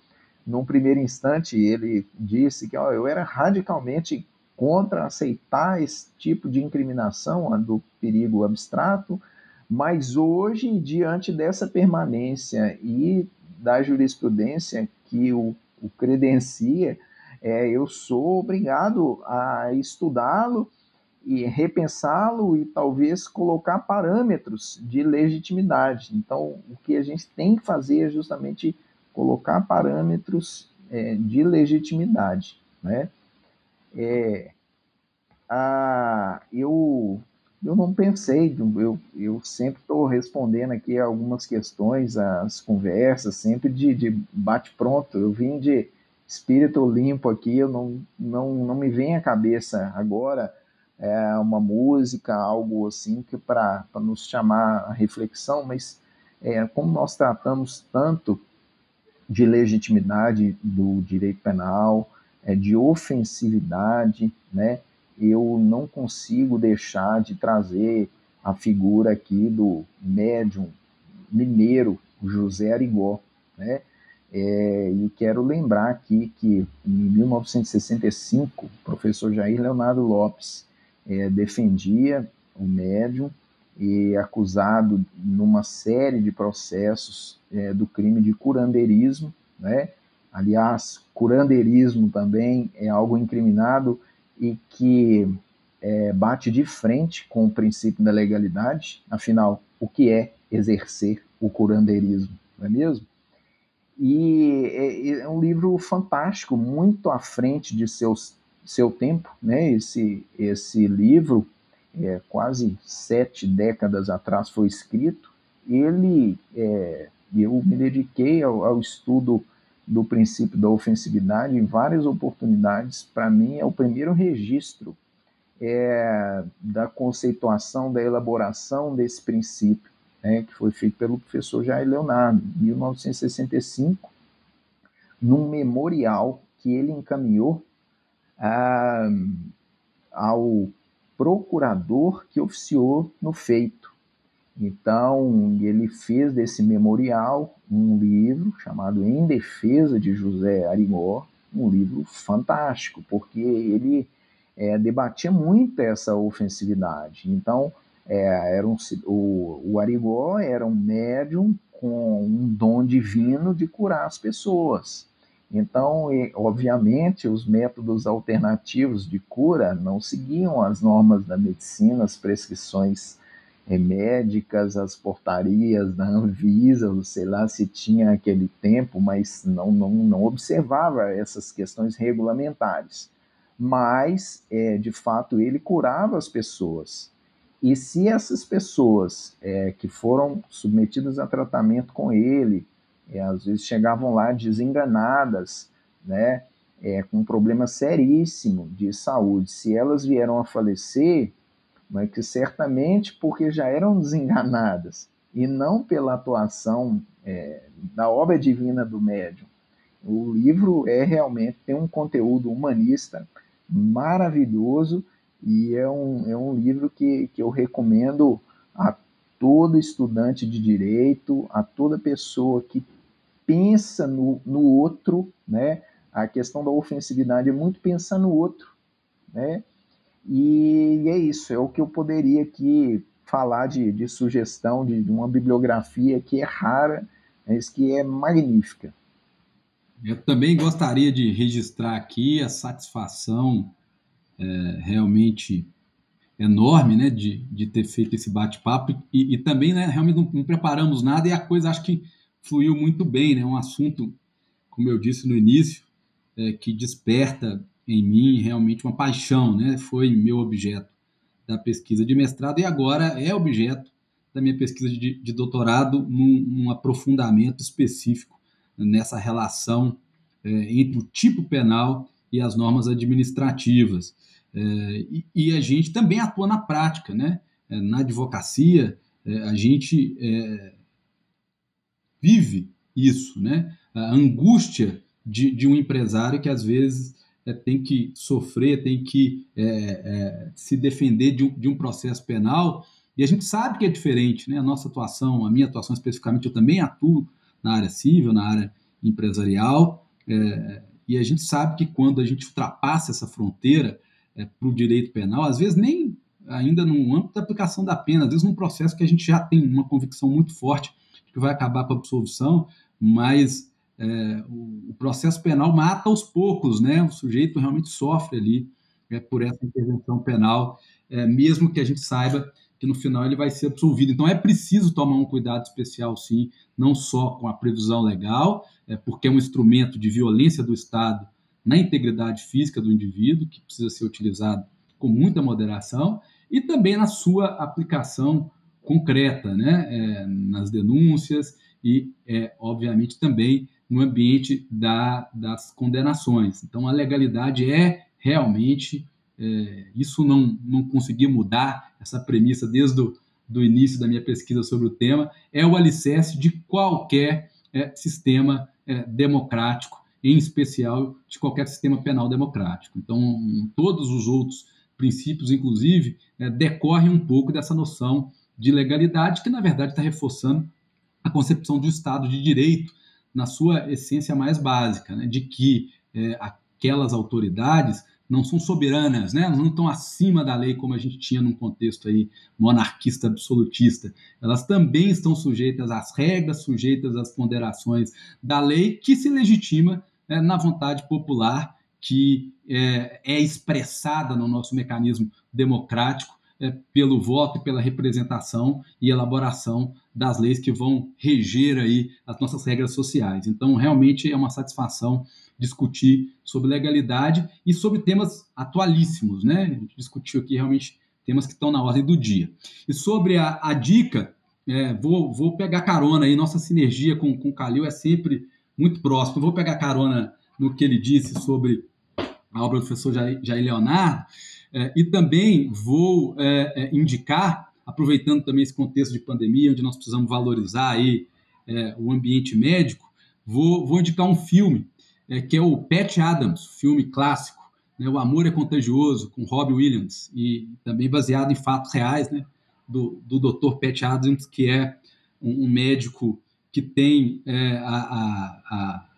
num primeiro instante, ele disse que ó, eu era radicalmente contra aceitar esse tipo de incriminação do perigo abstrato, mas hoje, diante dessa permanência e da jurisprudência que o, o credencia, é, eu sou obrigado a estudá-lo e repensá-lo e talvez colocar parâmetros de legitimidade. Então, o que a gente tem que fazer é justamente colocar parâmetros é, de legitimidade. Né? É, a, eu, eu não pensei, eu, eu sempre estou respondendo aqui algumas questões, as conversas, sempre de, de bate-pronto. Eu vim de espírito limpo aqui, eu não, não, não me vem à cabeça agora é, uma música, algo assim que para nos chamar a reflexão, mas é, como nós tratamos tanto de legitimidade do direito penal, é, de ofensividade, né? Eu não consigo deixar de trazer a figura aqui do médium mineiro José Arigó, né? É, e quero lembrar aqui que em 1965 o professor Jair Leonardo Lopes é, defendia o médium e acusado numa série de processos é, do crime de curandeirismo, né? Aliás, curandeirismo também é algo incriminado e que é, bate de frente com o princípio da legalidade. Afinal, o que é exercer o curandeirismo, não é mesmo? E é, é um livro fantástico, muito à frente de seus, seu tempo, né? Esse, esse livro é, quase sete décadas atrás foi escrito, ele, é, eu me dediquei ao, ao, estudo do princípio da ofensividade em várias oportunidades. Para mim, é o primeiro registro é, da conceituação, da elaboração desse princípio, né, que foi feito pelo professor Jair Leonardo, em 1965, num memorial que ele encaminhou ah, ao procurador que oficiou no feito. Então, ele fez desse memorial um livro chamado Em Defesa de José Arigó, um livro fantástico, porque ele é, debatia muito essa ofensividade. Então, é, era um, o, o Arigó era um médium com um dom divino de curar as pessoas. Então, obviamente, os métodos alternativos de cura não seguiam as normas da medicina, as prescrições eh, médicas, as portarias da Anvisa, sei lá se tinha aquele tempo, mas não, não, não observava essas questões regulamentares. Mas, é, de fato, ele curava as pessoas. E se essas pessoas é, que foram submetidas a tratamento com ele, é, às vezes chegavam lá desenganadas, né, é, com um problema seríssimo de saúde. Se elas vieram a falecer, é que certamente porque já eram desenganadas e não pela atuação é, da obra divina do médium. O livro é realmente tem um conteúdo humanista maravilhoso e é um, é um livro que, que eu recomendo a todo estudante de direito, a toda pessoa que pensa no, no outro, né? A questão da ofensividade é muito pensar no outro, né? E, e é isso, é o que eu poderia aqui falar de, de sugestão de, de uma bibliografia que é rara, mas que é magnífica. Eu também gostaria de registrar aqui a satisfação é, realmente enorme né, de, de ter feito esse bate-papo e, e, também né, realmente não, não, preparamos nada e a coisa acho que fluiu muito bem, né? Um assunto, como eu disse no início, é, que desperta em mim realmente uma paixão, né? Foi meu objeto da pesquisa de mestrado e agora é objeto da minha pesquisa de, de doutorado num, aprofundamento específico nessa relação é, entre o tipo penal e as normas administrativas. É, e, e, a gente também atua na prática, né? É, na advocacia, é, a gente é, vive isso, né? A angústia de, de um empresário que às vezes é, tem que sofrer, tem que é, é, se defender de um, de um, processo penal, e a gente sabe que é diferente, né? A nossa atuação, a minha atuação especificamente, eu também atuo na área civil, na área empresarial, é, e a gente sabe que quando a gente ultrapassa essa fronteira é, para o direito penal, às vezes nem ainda no âmbito da aplicação da pena, às vezes num processo que a gente já tem uma convicção muito forte que vai acabar com a absolvição, mas é, o, processo penal mata aos poucos, né? O sujeito realmente sofre ali é, por essa intervenção penal, é, mesmo que a gente saiba que no final ele vai ser absolvido. Então é preciso tomar um cuidado especial, sim, não só com a previsão legal, é, porque é um instrumento de violência do Estado na integridade física do indivíduo, que precisa ser utilizado com muita moderação, e também na sua aplicação concreta né, é, nas denúncias e, é, obviamente, também no ambiente da, das condenações. Então, a legalidade é realmente, é, isso não, não consegui mudar, essa premissa desde o do início da minha pesquisa sobre o tema, é o alicerce de qualquer é, sistema é, democrático, em especial de qualquer sistema penal democrático. Então, todos os outros princípios, inclusive, é, decorrem um pouco dessa noção de legalidade, que na verdade está reforçando a concepção do Estado de Direito na sua essência mais básica, né, de que é, aquelas autoridades não são soberanas, né, não estão acima da lei como a gente tinha num contexto aí monarquista absolutista. Elas também estão sujeitas às regras, sujeitas às ponderações da lei que se legitima é, na vontade popular que é, é expressada no nosso mecanismo democrático pelo voto e pela representação e elaboração das leis que vão reger aí as nossas regras sociais. Então, realmente é uma satisfação discutir sobre legalidade e sobre temas atualíssimos, né? A gente discutiu aqui realmente temas que estão na ordem do dia. E sobre a, a dica, é, vou, vou pegar carona aí, nossa sinergia com, com o Calil é sempre muito próxima. Vou pegar carona no que ele disse sobre a obra do professor Jair Leonardo, é, e também vou é, é, indicar, aproveitando também esse contexto de pandemia, onde nós precisamos valorizar aí, é, o ambiente médico, vou, vou indicar um filme, é, que é o Pat Adams, filme clássico, né, O Amor é Contagioso, com Robbie Williams, e também baseado em fatos reais, né, do, do Dr. Pat Adams, que é um, um médico que tem a, a, a,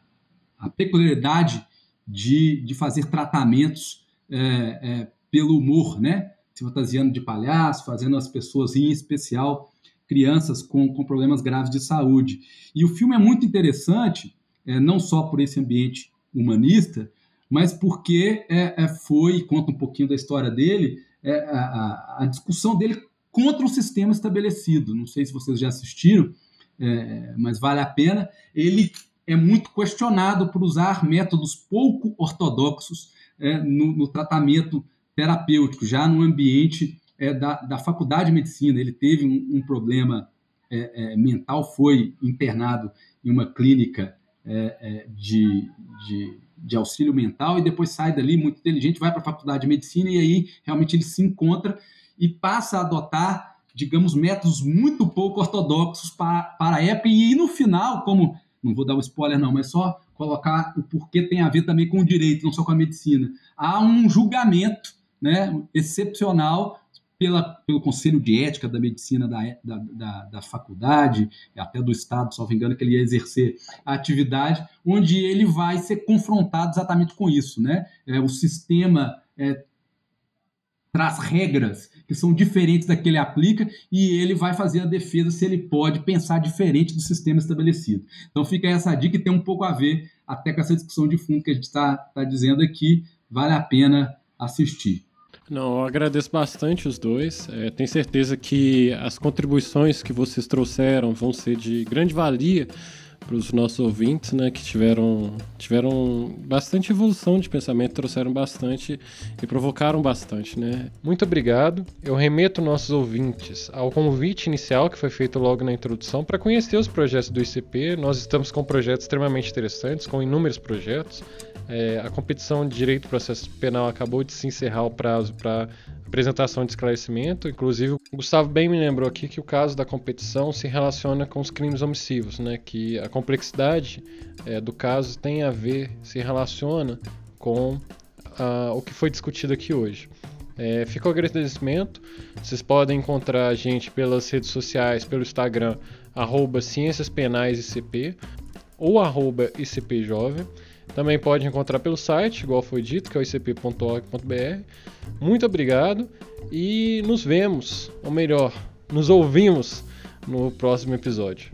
a, peculiaridade de, de fazer tratamentos é, pelo humor, né? Se fantasiando de palhaço, fazendo as pessoas, em especial crianças com, com problemas graves de saúde. E o filme é muito interessante, é, não só por esse ambiente humanista, mas porque é, é, foi, conta um pouquinho da história dele, é, a, a, discussão dele contra o sistema estabelecido. Não sei se vocês já assistiram, é, mas vale a pena. Ele é muito questionado por usar métodos pouco ortodoxos é, no, no, tratamento terapêutico, já no ambiente é, da, da faculdade de medicina. Ele teve um, um problema é, mental, foi internado em uma clínica de, de de auxílio mental e depois sai dali muito inteligente, vai para a faculdade de medicina e aí realmente ele se encontra e passa a adotar, digamos, métodos muito pouco ortodoxos para, para a época e no final, como não vou dar um spoiler não, mas só colocar o porquê tem a ver também com o direito, não só com a medicina. Há um julgamento né, excepcional pela, pelo Conselho de Ética da Medicina da, da, da, da faculdade, até do Estado, só engano, que ele ia exercer a atividade, onde ele vai ser confrontado exatamente com isso. Né? É, o sistema é, traz regras que são diferentes da que ele aplica e ele vai fazer a defesa se ele pode pensar diferente do sistema estabelecido. Então fica essa dica e tem um pouco a ver até com essa discussão de fundo que a gente está tá dizendo aqui, vale a pena assistir. Não, eu agradeço bastante os dois. É, tenho certeza que as contribuições que vocês trouxeram vão ser de grande valia para os nossos ouvintes, né, que tiveram, tiveram bastante evolução de pensamento, trouxeram bastante e provocaram bastante, né. Muito obrigado. Eu remeto nossos ouvintes ao convite inicial que foi feito logo na introdução para conhecer os projetos do ICP. Nós estamos com projetos extremamente interessantes, com inúmeros projetos. É, a competição de direito do processo penal acabou de se encerrar o prazo para apresentação de esclarecimento. Inclusive, o Gustavo bem me lembrou aqui que o caso da competição se relaciona com os crimes omissivos, né? Que a complexidade é, do caso tem a ver, se relaciona com uh, o que foi discutido aqui hoje. É, fica o agradecimento. Vocês podem encontrar a gente pelas redes sociais, pelo Instagram, arroba Ciências Penais ICP ou arroba ICP Jovem. Também pode encontrar pelo site, igual foi dito, que é o icp.org.br. Muito obrigado e nos vemos, ou melhor, nos ouvimos no próximo episódio.